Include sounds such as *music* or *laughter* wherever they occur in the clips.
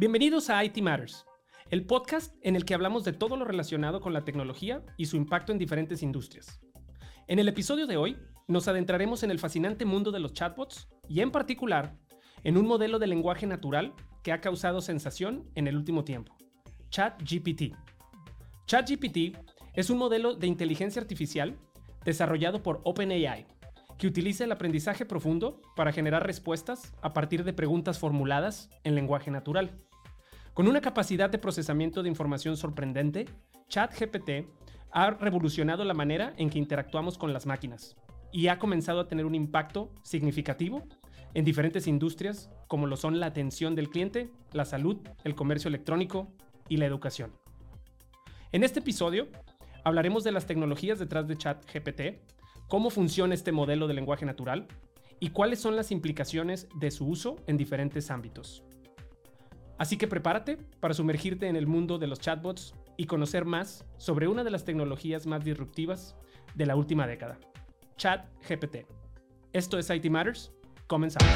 Bienvenidos a IT Matters, el podcast en el que hablamos de todo lo relacionado con la tecnología y su impacto en diferentes industrias. En el episodio de hoy nos adentraremos en el fascinante mundo de los chatbots y en particular en un modelo de lenguaje natural que ha causado sensación en el último tiempo, ChatGPT. ChatGPT es un modelo de inteligencia artificial desarrollado por OpenAI que utiliza el aprendizaje profundo para generar respuestas a partir de preguntas formuladas en lenguaje natural. Con una capacidad de procesamiento de información sorprendente, ChatGPT ha revolucionado la manera en que interactuamos con las máquinas y ha comenzado a tener un impacto significativo en diferentes industrias como lo son la atención del cliente, la salud, el comercio electrónico y la educación. En este episodio hablaremos de las tecnologías detrás de ChatGPT, cómo funciona este modelo de lenguaje natural y cuáles son las implicaciones de su uso en diferentes ámbitos. Así que prepárate para sumergirte en el mundo de los chatbots y conocer más sobre una de las tecnologías más disruptivas de la última década, ChatGPT. Esto es IT Matters. Comenzamos.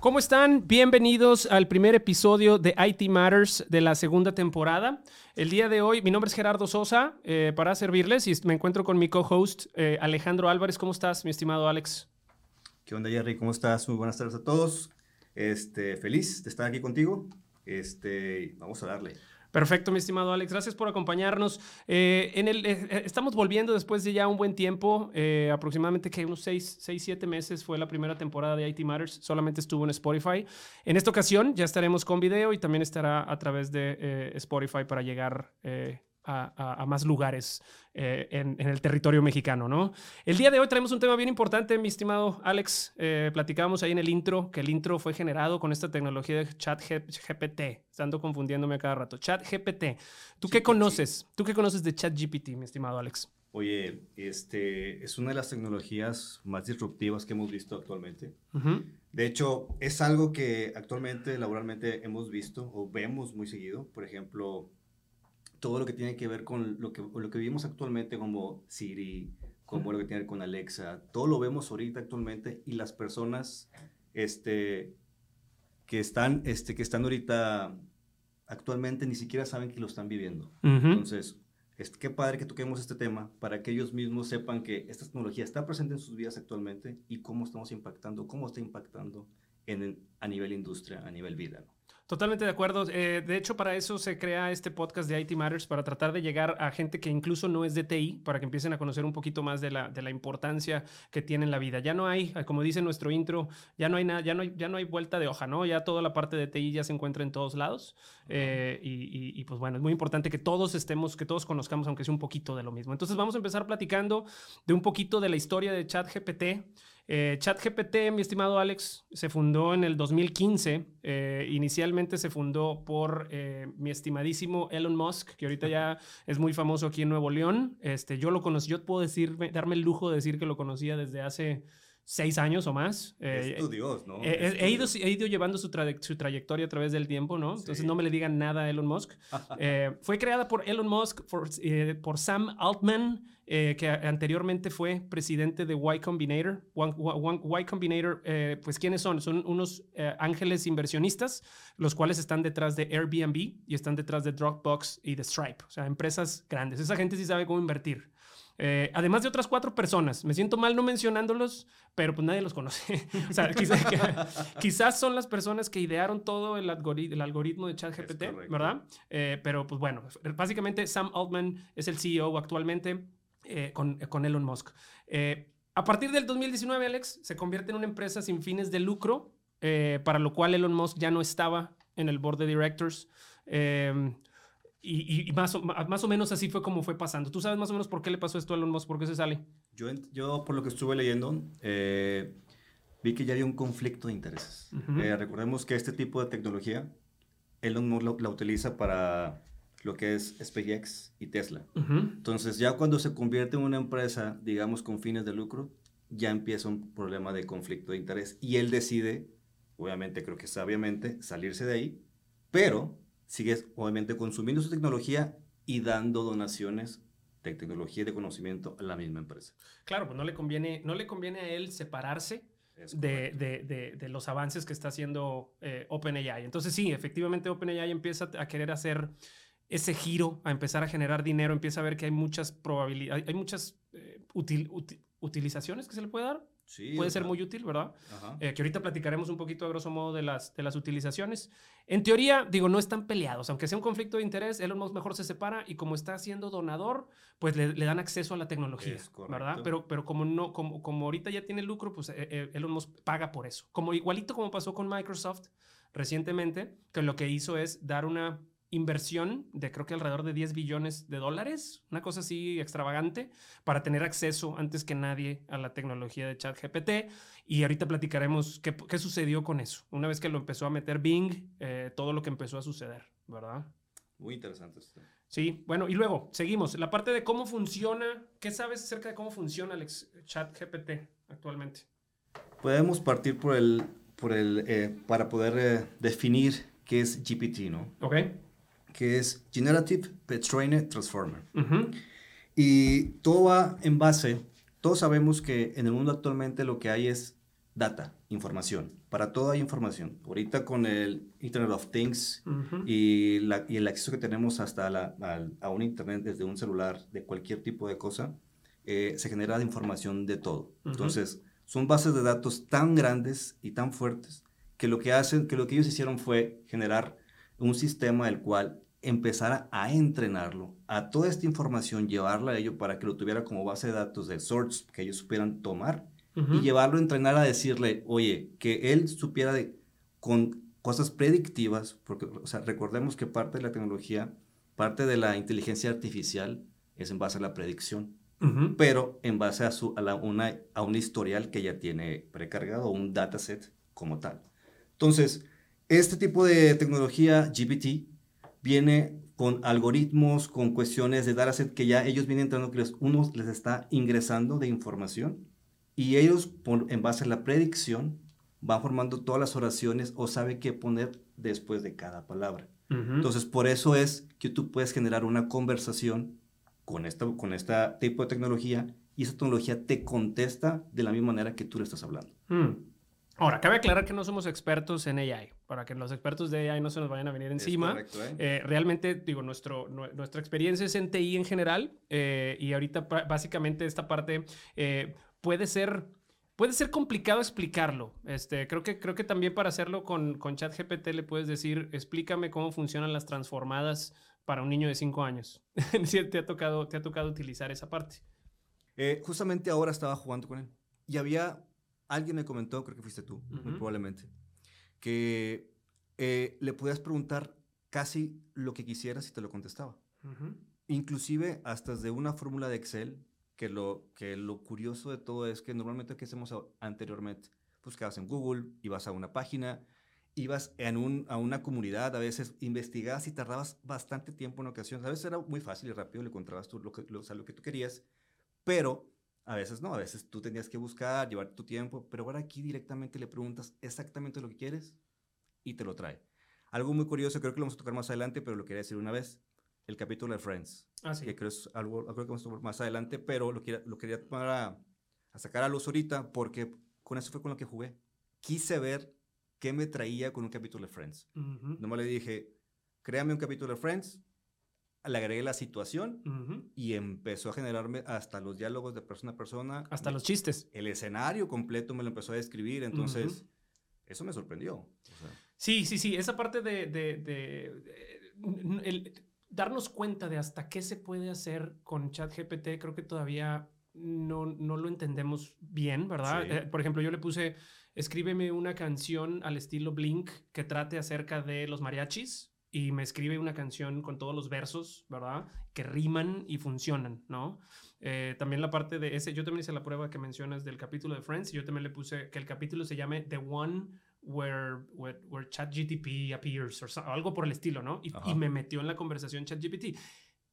¿Cómo están? Bienvenidos al primer episodio de IT Matters de la segunda temporada. El día de hoy, mi nombre es Gerardo Sosa, eh, para servirles y me encuentro con mi co-host eh, Alejandro Álvarez. ¿Cómo estás, mi estimado Alex? ¿Qué onda, Jerry? ¿Cómo estás? Muy buenas tardes a todos. Este, feliz de estar aquí contigo. Este, vamos a darle. Perfecto, mi estimado Alex. Gracias por acompañarnos. Eh, en el, eh, eh, estamos volviendo después de ya un buen tiempo, aproximadamente que unos 6, 6, 7 meses fue la primera temporada de IT Matters, solamente estuvo en Spotify. En esta ocasión ya estaremos con video y también estará a través de Spotify para llegar a, más lugares eh, en, el territorio mexicano, ¿no? El día de hoy traemos un tema bien importante, mi estimado Alex. Eh, platicábamos ahí en el intro que el intro fue generado con esta tecnología de chat GPT. Estando confundiéndome a cada rato. Chat GPT. ¿Tú qué conoces? ¿Tú qué conoces de Chat GPT, mi estimado Alex? Oye, este es una de las tecnologías más disruptivas que hemos visto actualmente. De hecho, es algo que actualmente laboralmente hemos visto o vemos muy seguido. Por ejemplo, todo lo que tiene que ver con lo que, lo que vivimos actualmente como Siri, como lo que tiene que ver con Alexa, todo lo vemos ahorita actualmente y las personas este, que, están, este, que están ahorita actualmente ni siquiera saben que lo están viviendo. Entonces, es, qué padre que toquemos este tema para que ellos mismos sepan que esta tecnología está presente en sus vidas actualmente y cómo estamos impactando, cómo está impactando en, a nivel industria, a nivel vida. Totalmente de acuerdo. Eh, de hecho, para eso se crea este podcast de IT Matters, para tratar de llegar a gente que incluso no es de TI, para que empiecen a conocer un poquito más de la, de la importancia que tiene en la vida. Ya no hay, como dice nuestro intro, ya no hay nada, ya no hay, ya no hay vuelta de hoja, ¿no? Ya toda la parte de TI ya se encuentra en todos lados. Eh, y, y, pues bueno, es muy importante que todos estemos, que todos conozcamos, aunque sea un poquito de lo mismo. Entonces vamos a empezar platicando de un poquito de la historia de ChatGPT. Eh, ChatGPT, mi estimado Alex, se fundó en el 2015. Eh, inicialmente se fundó por eh, mi estimadísimo Elon Musk, que ahorita ya *laughs* es muy famoso aquí en Nuevo León. Este, yo lo conocí, yo puedo decir, darme el lujo de decir que lo conocía desde hace seis años o más. Eh, Dios, ¿no? he, ido, he ido llevando su, su, trayectoria a través del tiempo, ¿no? Entonces no me le digan nada a Elon Musk. *laughs* fue creada por Elon Musk, por, por Sam Altman, eh, que anteriormente fue presidente de Y Combinator. y Combinator, eh, pues ¿quiénes son? Son unos eh, ángeles inversionistas, los cuales están detrás de Airbnb y están detrás de Dropbox y de Stripe, o sea, empresas grandes. Esa gente sí sabe cómo invertir. Además de otras cuatro personas. Me siento mal no mencionándolos, pero pues nadie los conoce. *laughs* o sea, *laughs* quizás son las personas que idearon todo el, algoritmo, el algoritmo de ChatGPT, ¿verdad? pero pues bueno, básicamente Sam Altman es el CEO actualmente. Eh, con, con, Elon Musk. Eh, a partir del 2019, Alex, se convierte en una empresa sin fines de lucro, eh, para lo cual Elon Musk ya no estaba en el board de directors. Y, más, o, más o menos así fue como fue pasando. ¿Tú sabes más o menos por qué le pasó esto a Elon Musk? ¿Por qué se sale? Yo, yo por lo que estuve leyendo, vi que ya había un conflicto de intereses. recordemos que este tipo de tecnología, Elon Musk la utiliza para lo que es SpaceX y Tesla. Entonces, ya cuando se convierte en una empresa, digamos, con fines de lucro, ya empieza un problema de conflicto de interés. Y él decide, obviamente, creo que sabiamente, salirse de ahí, pero sigue, obviamente, consumiendo su tecnología y dando donaciones de tecnología y de conocimiento a la misma empresa. Claro, pues no le conviene, no le conviene a él separarse de, de, de, los avances que está haciendo eh, OpenAI. Entonces sí, efectivamente OpenAI empieza a querer hacer ese giro, a empezar a generar dinero, empieza a ver que hay muchas probabilidades, hay, muchas eh, utilizaciones que se le puede dar puede ser muy útil, ¿verdad? Eh, que ahorita platicaremos un poquito a grosso modo de las, de las utilizaciones. En teoría, digo, no están peleados, aunque sea un conflicto de interés, Elon Musk mejor se separa y como está siendo donador, pues le, dan acceso a la tecnología, ¿verdad? Pero, pero como, no, como, como ahorita ya tiene lucro, pues eh, eh, Elon Musk paga por eso. Como igualito como pasó con Microsoft recientemente, que lo que hizo es dar una inversión de creo que alrededor de 10 billones de dólares, una cosa así extravagante, para tener acceso antes que nadie a la tecnología de ChatGPT. Y ahorita platicaremos qué, qué, sucedió con eso. Una vez que lo empezó a meter Bing, eh, todo lo que empezó a suceder, ¿verdad? Muy interesante esto. Sí, bueno, y luego seguimos. La parte de cómo funciona, ¿qué sabes acerca de cómo funciona el ChatGPT actualmente? Podemos partir por el, por el eh, para poder eh, definir qué es GPT, ¿no? Ok que es Generative Pre-trained Transformer. Y todo va en base, todos sabemos que en el mundo actualmente lo que hay es data, información. Para todo hay información. Ahorita con el Internet of Things y, y, el acceso que tenemos hasta la, a, un Internet desde un celular, de cualquier tipo de cosa, eh, se genera información de todo. Entonces, son bases de datos tan grandes y tan fuertes que lo que hacen, que lo que ellos hicieron fue generar un sistema el cual empezara a entrenarlo, a toda esta información, llevarla a ello para que lo tuviera como base de datos de sorts que ellos supieran tomar y llevarlo a entrenar a decirle, oye, que él supiera de, con cosas predictivas, porque o sea, recordemos que parte de la tecnología, parte de la inteligencia artificial es en base a la predicción, pero en base a, su, a, la, una, a un historial que ya tiene precargado, un dataset como tal. Entonces, este tipo de tecnología GPT viene con algoritmos, con cuestiones de dataset que ya ellos vienen entrando, que uno les está ingresando de información y ellos, en base a la predicción, van formando todas las oraciones o sabe qué poner después de cada palabra. Entonces, por eso es que tú puedes generar una conversación con esta, con este tipo de tecnología y esa tecnología te contesta de la misma manera que tú le estás hablando. Mm. Ahora, cabe aclarar que no somos expertos en AI, para que los expertos de AI no se nos vayan a venir encima. ¿eh? Eh, realmente, digo, nuestro, nuestra experiencia es en TI en general eh, y ahorita básicamente esta parte puede ser... Puede ser complicado explicarlo. Este, creo, que, creo que también para hacerlo con, con ChatGPT le puedes decir, explícame cómo funcionan las transformadas para un niño de 5 años. *laughs* te, ha tocado, ¿Te ha tocado utilizar esa parte? justamente ahora estaba jugando con él y había alguien me comentó, creo que fuiste tú, muy probablemente, que eh, le podías preguntar casi lo que quisieras y te lo contestaba. Inclusive hasta de una fórmula de Excel, que lo, que lo curioso de todo es que normalmente, ¿qué hacemos anteriormente? Buscabas en Google, ibas a una página, ibas en un, a una comunidad, a veces investigabas y tardabas bastante tiempo en ocasiones. A veces era muy fácil y rápido, le encontrabas tú lo que, lo, lo que tú querías, pero a veces no, a veces tú tenías que buscar, llevar tu tiempo, pero ahora aquí directamente le preguntas exactamente lo que quieres y te lo trae. Algo muy curioso, creo que lo vamos a tocar más adelante, pero lo quería decir una vez, el capítulo de Friends. Ah, sí. Que creo, es algo, creo que vamos a tocar más adelante, pero lo quería, lo quería para a sacar a luz ahorita porque con eso fue con lo que jugué. Quise ver qué me traía con un capítulo de Friends. No me le dije, créame un capítulo de Friends, le agregué la situación y empezó a generarme hasta los diálogos de persona a persona. Hasta los chistes. El escenario completo me lo empezó a describir, entonces eso me sorprendió. Sí, sí, sí, esa parte de, el, darnos cuenta de hasta qué se puede hacer con ChatGPT, creo que todavía no, no lo entendemos bien, ¿verdad? Eh, por ejemplo, yo le puse, escríbeme una canción al estilo Blink que trate acerca de los mariachis y me escribe una canción con todos los versos, ¿verdad? Que riman y funcionan, ¿no? Eh, también la parte de ese, yo también hice la prueba que mencionas del capítulo de Friends y yo también le puse que el capítulo se llame The One Where, where, where ChatGTP appears o algo por el estilo, ¿no? Y, y, me metió en la conversación ChatGPT.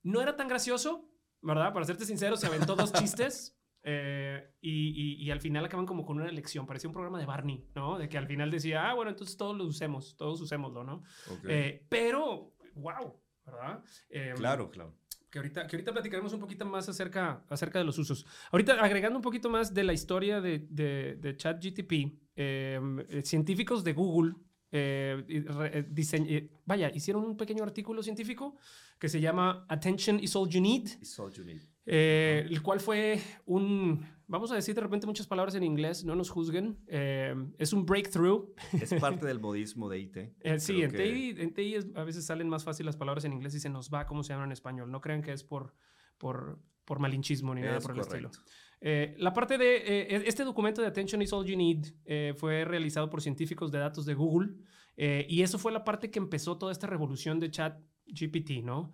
No era tan gracioso, ¿verdad? Para serte sincero, se aventó dos chistes, eh, y, y, al final acaban como con una lección. Parecía un programa de Barney, ¿no? De que al final decía, ah, bueno, entonces todos lo usemos, todos usémoslo, ¿no? Eh, pero, wow, ¿verdad? Em, claro, claro. Que ahorita, que ahorita platicaremos un poquito más acerca, acerca de los usos. Ahorita agregando un poquito más de la historia de, de, de ChatGTP, em, eh, científicos de Google eh, eh, vaya, hicieron un pequeño artículo científico que se llama Attention is all you need. all you need. el cual fue un, vamos a decir de repente muchas palabras en inglés, no nos juzguen, es un breakthrough. Es parte del modismo de IT. *laughs* sí, en, TI, en TI a veces salen más fácil las palabras en inglés y se nos va cómo se llaman en español. No crean que es por, por, por malinchismo ni nada por el estilo. Eh, la parte de eh, e, este documento de Attention is All You Need eh, fue realizado por científicos de datos de Google y eso fue la parte que empezó toda esta revolución de chat GPT, ¿no?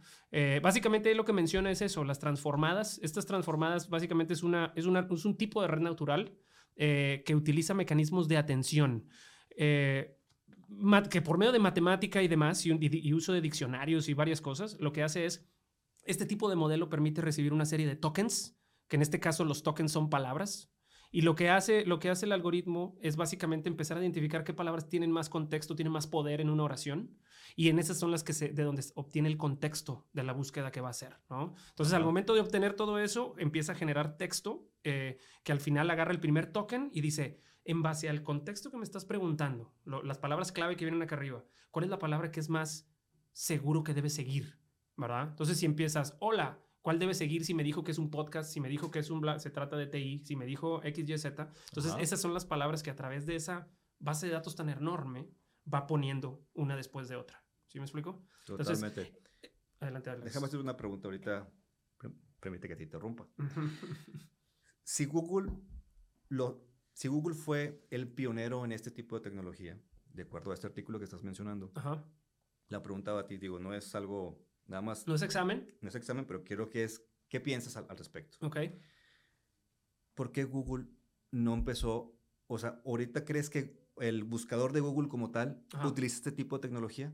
básicamente lo que menciona es eso, las transformadas. Estas transformadas básicamente es, una, es, una, es un tipo de red natural que utiliza mecanismos de atención. que por medio de matemática y demás y, y uso de diccionarios y varias cosas, lo que hace es, este tipo de modelo permite recibir una serie de tokens, que en este caso los tokens son palabras. Y lo que hace, lo que hace el algoritmo es básicamente empezar a identificar qué palabras tienen más contexto, tienen más poder en una oración. Y en esas son las que se, de donde obtiene el contexto de la búsqueda que va a hacer. ¿no? Entonces, al momento de obtener todo eso, empieza a generar texto eh, que al final agarra el primer token y dice, en base al contexto que me estás preguntando, las palabras clave que vienen acá arriba, ¿cuál es la palabra que es más seguro que debe seguir? ¿Verdad? Entonces, si empiezas, hola, cuál debe seguir si me dijo que es un podcast, si me dijo que es un se trata de TI, si me dijo XYZ. Entonces, esas son las palabras que a través de esa base de datos tan enorme va poniendo una después de otra. ¿Sí me explico? Totalmente. Eh, adelante, adelante. Déjame hacer una pregunta ahorita. Permite que te interrumpa. si Google lo, si Google fue el pionero en este tipo de tecnología, de acuerdo a este artículo que estás mencionando, la pregunta a ti, digo, no es algo Nada más. ¿No es examen? No es examen, pero quiero que es, ¿qué piensas al, respecto? Ok. ¿Por qué Google no empezó, o sea, ahorita crees que el buscador de Google como tal utiliza este tipo de tecnología?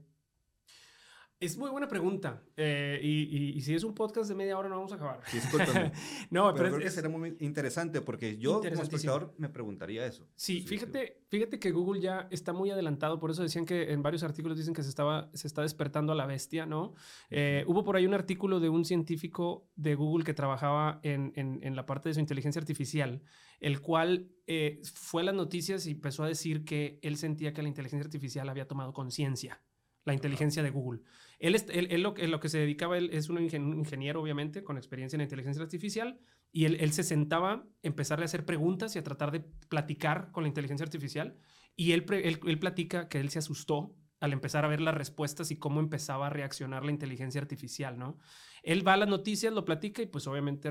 Es muy buena pregunta. Eh, y, y, si es un podcast de media hora, no vamos a acabar. *laughs* no, pero, creo que será muy interesante porque yo, como espectador, me preguntaría eso. Sí, fíjate, fíjate que Google ya está muy adelantado. Por eso decían que en varios artículos dicen que se, estaba, se está despertando a la bestia, ¿no? Eh, hubo por ahí un artículo de un científico de Google que trabajaba en, en, en la parte de su inteligencia artificial, el cual eh, fue a las noticias y empezó a decir que él sentía que la inteligencia artificial había tomado conciencia la inteligencia de Google. Él, él, lo, lo, que se dedicaba, él es un ingeniero, obviamente, con experiencia en inteligencia artificial, y él, se sentaba a empezarle a hacer preguntas y a tratar de platicar con la inteligencia artificial, y él, él, platica que él se asustó al empezar a ver las respuestas y cómo empezaba a reaccionar la inteligencia artificial, ¿no? Él va a las noticias, lo platica y pues obviamente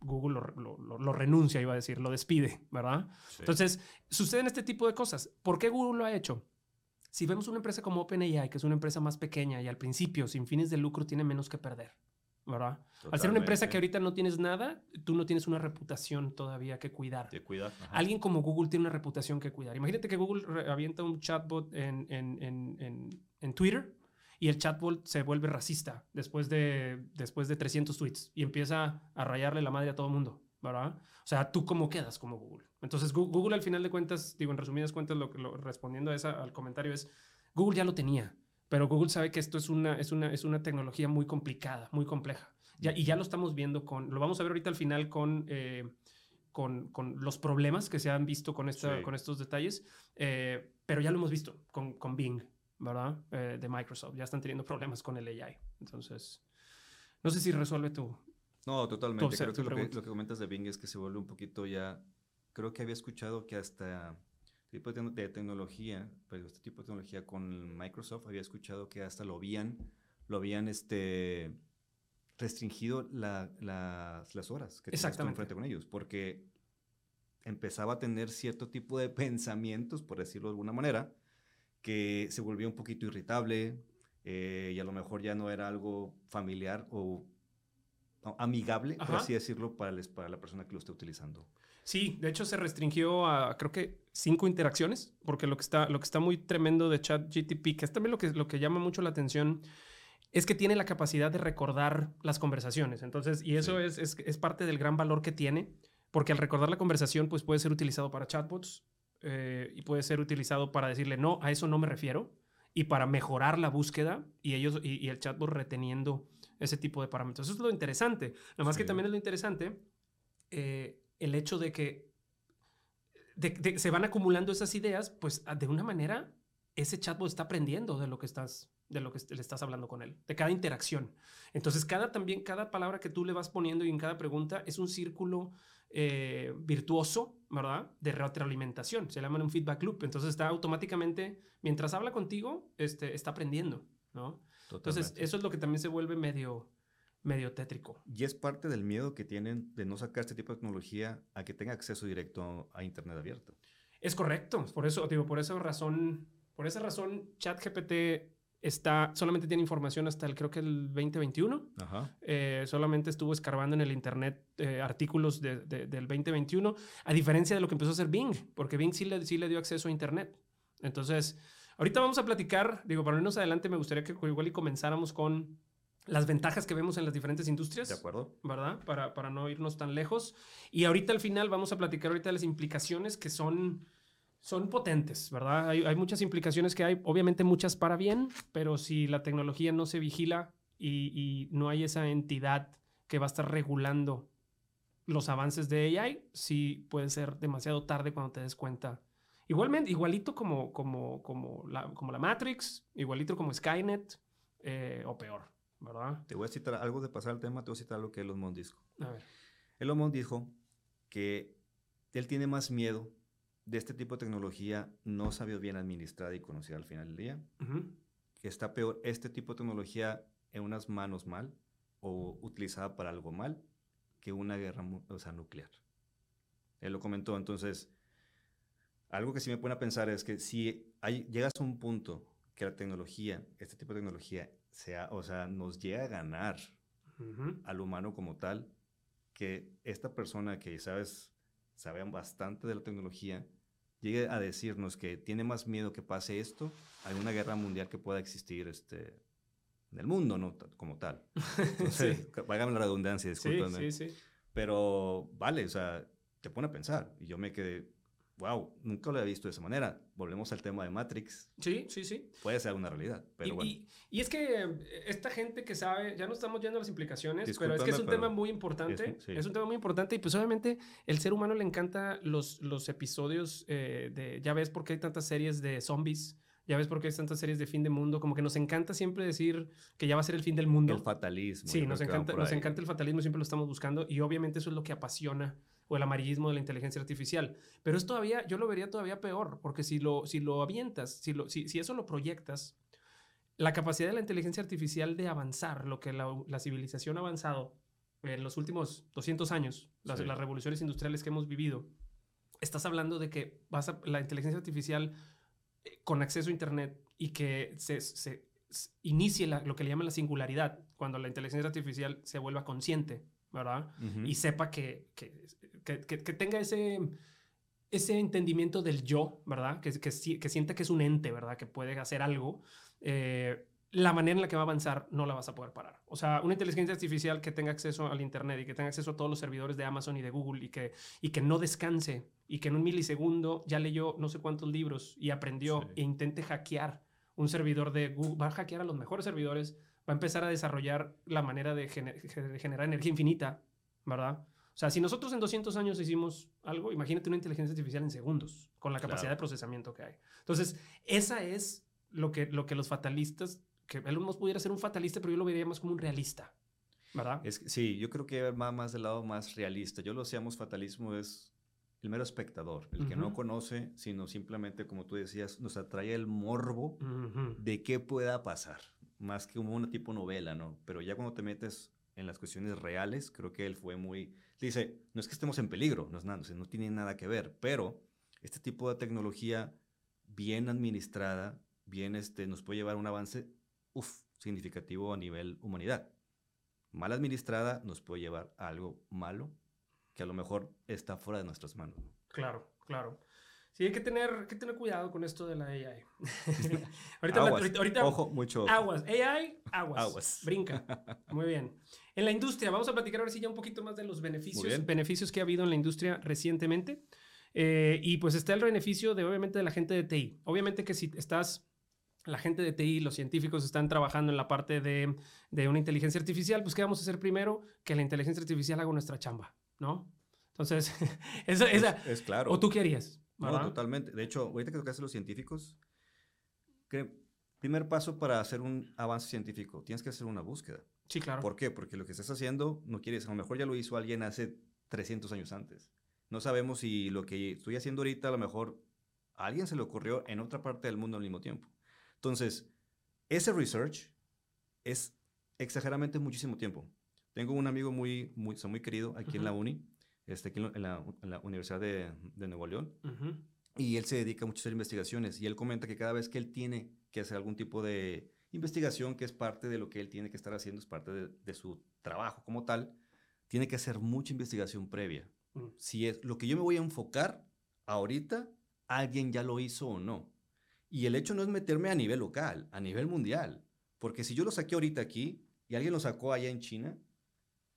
Google lo, lo, renuncia, iba a decir, lo despide, ¿verdad? Entonces, suceden este tipo de cosas. ¿Por qué Google lo ha hecho? Si vemos una empresa como OpenAI, que es una empresa más pequeña y al principio sin fines de lucro tiene menos que perder, ¿verdad? Al ser una empresa que ahorita no tienes nada, tú no tienes una reputación todavía que cuidar. De cuidar. Alguien como Google tiene una reputación que cuidar. Imagínate que Google avienta un chatbot en, en, en, en, Twitter y el chatbot se vuelve racista después de, después de 300 tweets y empieza a rayarle la madre a todo el mundo, ¿verdad? O sea, ¿tú cómo quedas como Google? Entonces, Google al final de cuentas, digo, en resumidas cuentas, lo, lo, respondiendo a esa, al comentario es, Google ya lo tenía, pero Google sabe que esto es una, es una, es una tecnología muy complicada, muy compleja. Ya, y ya lo estamos viendo con, lo vamos a ver ahorita al final con, eh, con, con, los problemas que se han visto con, esta, con estos detalles, eh, pero ya lo hemos visto con, con Bing, ¿verdad? Eh, de Microsoft. Ya están teniendo problemas con el AI. Entonces, no sé si resuelve tu, no, totalmente. Creo que lo, que lo, que comentas de Bing es que se vuelve un poquito ya. Creo que había escuchado que hasta tipo de, tecnología, pero este tipo de tecnología con Microsoft, había escuchado que hasta lo habían, lo habían este, restringido la, las horas que tenías enfrente con ellos, porque empezaba a tener cierto tipo de *laughs* pensamientos, por decirlo de alguna manera, que se volvía un poquito irritable eh, y a lo mejor ya no era algo familiar o amigable, por así decirlo, para, para la persona que lo esté utilizando. Sí, de hecho se restringió a creo que cinco interacciones, porque lo que está, lo que está muy tremendo de ChatGTP, que es también lo que, lo que llama mucho la atención, es que tiene la capacidad de recordar las conversaciones. Entonces, y eso es, es, es, parte del gran valor que tiene, porque al recordar la conversación, pues puede ser utilizado para chatbots eh, y puede ser utilizado para decirle, no, a eso no me refiero, y para mejorar la búsqueda y ellos y, y el chatbot reteniendo ese tipo de parámetros. Eso es lo interesante. Nada más que también es lo interesante eh, el hecho de que se van acumulando esas ideas, pues de una manera ese chatbot está aprendiendo de lo que estás de lo que le estás hablando con él, de cada interacción. Entonces, cada también, cada palabra que tú le vas poniendo y en cada pregunta es un círculo eh, virtuoso, ¿verdad? De retroalimentación. Se llama un feedback loop. Entonces, está automáticamente, mientras habla contigo, este, está aprendiendo, ¿no? Entonces, eso es lo que también se vuelve medio, medio tétrico. Y es parte del miedo que tienen de no sacar este tipo de tecnología a que tenga acceso directo a Internet abierto. Es correcto. Por eso, digo, por esa razón, por esa razón, ChatGPT está, solamente tiene información hasta el, creo que el 2021. Eh, solamente estuvo escarbando en el Internet eh, artículos del 2021, a diferencia de lo que empezó a hacer Bing, porque Bing sí le, sí le dio acceso a Internet. Entonces, ahorita vamos a platicar, digo, para irnos adelante, me gustaría que igual y comenzáramos con las ventajas que vemos en las diferentes industrias. De acuerdo. ¿Verdad? Para, para no irnos tan lejos. Y ahorita al final vamos a platicar ahorita de las implicaciones que son son potentes, ¿verdad? Hay, muchas implicaciones que hay, obviamente muchas para bien, pero si la tecnología no se vigila y, no hay esa entidad que va a estar regulando los avances de AI, sí puede ser demasiado tarde cuando te des cuenta. Igualmente, igualito como, como, como, la, como la Matrix, igualito como Skynet, eh, o peor, ¿verdad? Te voy a citar algo de pasar el tema, te voy a citar lo que Elon Musk dijo. A ver. Elon Musk dijo que él tiene más miedo de este tipo de tecnología no sabido bien administrada y conocida al final del día, que está peor este tipo de tecnología en unas manos mal o utilizada para algo mal que una guerra o nuclear. Él lo comentó, entonces, algo que sí me pone a pensar es que si hay, llegas a un punto que la tecnología, este tipo de tecnología, sea, o sea, nos llega a ganar al humano como tal, que esta persona que sabes saben bastante de la tecnología, llegue a decirnos que tiene más miedo que pase esto a una guerra mundial que pueda existir este, en el mundo, ¿no? Como tal. *laughs* Entonces, la redundancia, discúlpame. Sí, sí, sí. Pero vale, o sea, te pone a pensar. Y yo me quedé, wow, nunca lo había visto de esa manera. Volvemos al tema de Matrix. Sí, sí, sí. Puede ser una realidad, pero y, bueno. Y, es que eh, esta gente que sabe, ya no estamos yendo a las implicaciones, pero es que es un tema muy importante. Es, un tema muy importante y pues obviamente el ser humano le encanta los, los episodios eh, de, ya ves por qué hay tantas series de zombies. Ya ves por qué hay tantas series de fin de mundo. Como que nos encanta siempre decir que ya va a ser el fin del mundo. El fatalismo. Sí, nos encanta, nos encanta el fatalismo, siempre lo estamos buscando. Y obviamente eso es lo que apasiona o el amarillismo de la inteligencia artificial. Pero es todavía, yo lo vería todavía peor, porque si lo, si lo avientas, si, lo, si, si eso lo proyectas, la capacidad de la inteligencia artificial de avanzar, lo que la, civilización ha avanzado en los últimos 200 años, las, las, revoluciones industriales que hemos vivido, estás hablando de que vas a, la inteligencia artificial eh, con acceso a Internet y que se, se, inicie lo que le llaman la singularidad, cuando la inteligencia artificial se vuelva consciente, ¿verdad? Y sepa que, que, que, tenga ese, ese entendimiento del yo, ¿verdad? Que, que, sienta que es un ente, ¿verdad? Que puede hacer algo. Eh, la manera en la que va a avanzar no la vas a poder parar. O sea, una inteligencia artificial que tenga acceso al Internet y que tenga acceso a todos los servidores de Amazon y de Google y que, y que no descanse y que en un milisegundo ya leyó no sé cuántos libros y aprendió e intente hackear un servidor de Google, va a hackear a los mejores servidores, va a empezar a desarrollar la manera de, de generar energía infinita, ¿verdad? O sea, si nosotros en 200 años hicimos algo, imagínate una inteligencia artificial en segundos, con la capacidad de procesamiento que hay. Entonces, esa es lo que, lo que los fatalistas, que Elon Musk pudiera ser un fatalista, pero yo lo vería más como un realista, ¿verdad? Es, sí, yo creo que va más del lado más realista. Yo lo decíamos fatalismo es el mero espectador, el que no conoce, sino simplemente, como tú decías, nos atrae el morbo de qué pueda pasar, más que como una tipo novela, ¿no? Pero ya cuando te metes en las cuestiones reales, creo que él fue muy dice, no es que estemos en peligro, no es nada, no tiene nada que ver, pero este tipo de tecnología bien administrada, bien este, nos puede llevar a un avance significativo a nivel humanidad. Mal administrada nos puede llevar a algo malo que a lo mejor está fuera de nuestras manos. Claro, claro. Sí, hay que tener, que tener cuidado con esto de la AI. *laughs* *laughs* ahorita, ahorita, ojo, mucho. Aguas. AI, aguas. Aguas. Brinca. *laughs* Muy bien. En la industria, vamos a platicar ahora sí ya un poquito más de los beneficios, beneficios que ha habido en la industria recientemente. Eh, y pues está el beneficio de obviamente de la gente de TI. Obviamente que si estás la gente de TI, los científicos están trabajando en la parte de, de, una inteligencia artificial, pues ¿qué vamos a hacer primero? Que la inteligencia artificial haga nuestra chamba, ¿no? Entonces, esa, esa, es, claro. ¿O tú qué harías? No, totalmente. De hecho, ahorita que tocaste los científicos, que primer paso para hacer un avance científico, tienes que hacer una búsqueda. Sí, claro. ¿Por qué? Porque lo que estás haciendo no quieres, a lo mejor ya lo hizo alguien hace 300 años antes. No sabemos si lo que estoy haciendo ahorita a lo mejor a alguien se le ocurrió en otra parte del mundo al mismo tiempo. Entonces, ese research es exageradamente muchísimo tiempo. Tengo un amigo muy, muy, muy querido aquí en la uni, este, aquí en, la, Universidad de, de Nuevo León, y él se dedica mucho a hacer investigaciones, y él comenta que cada vez que él tiene que hacer algún tipo de investigación, que es parte de lo que él tiene que estar haciendo, es parte de, de su trabajo como tal, tiene que hacer mucha investigación previa. Mm. Si es lo que yo me voy a enfocar ahorita, alguien ya lo hizo o no. Y el hecho no es meterme a nivel local, a nivel mundial. Porque si yo lo saqué ahorita aquí y alguien lo sacó allá en China,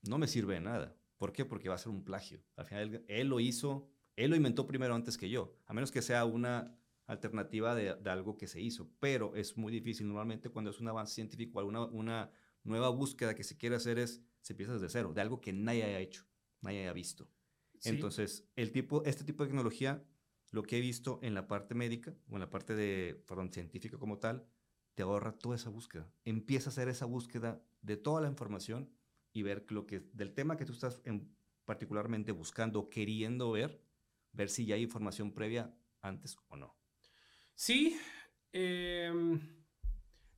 no me sirve de nada. ¿Por qué? Porque va a ser un plagio. Al final, él lo hizo, él lo inventó primero antes que yo. A menos que sea una alternativa de, algo que se hizo. Pero es muy difícil. Normalmente cuando es un avance científico, alguna una nueva búsqueda que se quiere hacer es, se empieza desde cero, de algo que nadie haya hecho, nadie haya visto. Entonces, el tipo, este tipo de tecnología lo que he visto en la parte médica o en la parte de, perdón, científica como tal, te ahorra toda esa búsqueda. Empieza a hacer esa búsqueda de toda la información y ver lo que, del tema que tú estás en, particularmente buscando, queriendo ver, ver si ya hay información previa antes o no. Sí, eh,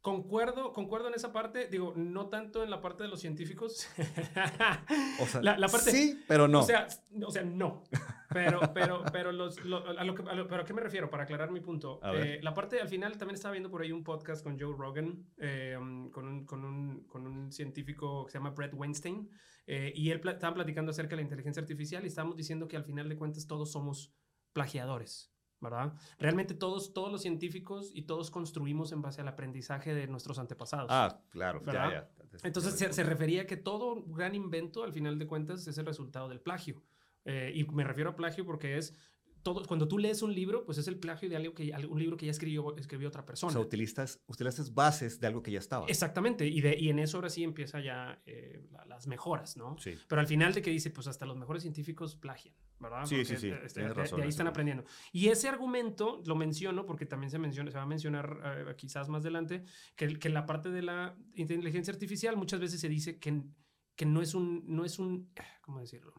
Concuerdo, concuerdo en esa parte, digo, no tanto en la parte de los científicos. *laughs* o sea, la, parte, sí, pero no. O sea, o sea no. Pero, pero, pero, los, a lo que, pero a qué me refiero? Para aclarar mi punto. Eh, la parte, al final, también estaba viendo por ahí un podcast con Joe Rogan, eh, con, un, con, un, con, un, científico que se llama Brett Weinstein, eh, y él estaban platicando acerca de la inteligencia artificial y estábamos diciendo que al final de cuentas todos somos plagiadores. ¿Verdad? Realmente todos, todos los científicos y todos construimos en base al aprendizaje de nuestros antepasados. Ah, claro, ¿verdad? Entonces se, refería a que todo gran invento, al final de cuentas, es el resultado del plagio. Eh, y me refiero a plagio porque es cuando tú lees un libro, pues es el plagio de algo que, un libro que ya escribió, escribió otra persona. O sea, utilizas, utilizas bases de algo que ya estaba. Exactamente, y, de, y en eso ahora sí empieza ya eh, las mejoras, ¿no? Sí. Pero al final de que dice, pues hasta los mejores científicos plagian, ¿verdad? Sí, sí, sí. Este, de, ahí están aprendiendo. Y ese argumento lo menciono porque también se, menciona, se va a mencionar eh, quizás más adelante, que, que la parte de la inteligencia artificial muchas veces se dice que, que no es un, no es un, ¿cómo decirlo?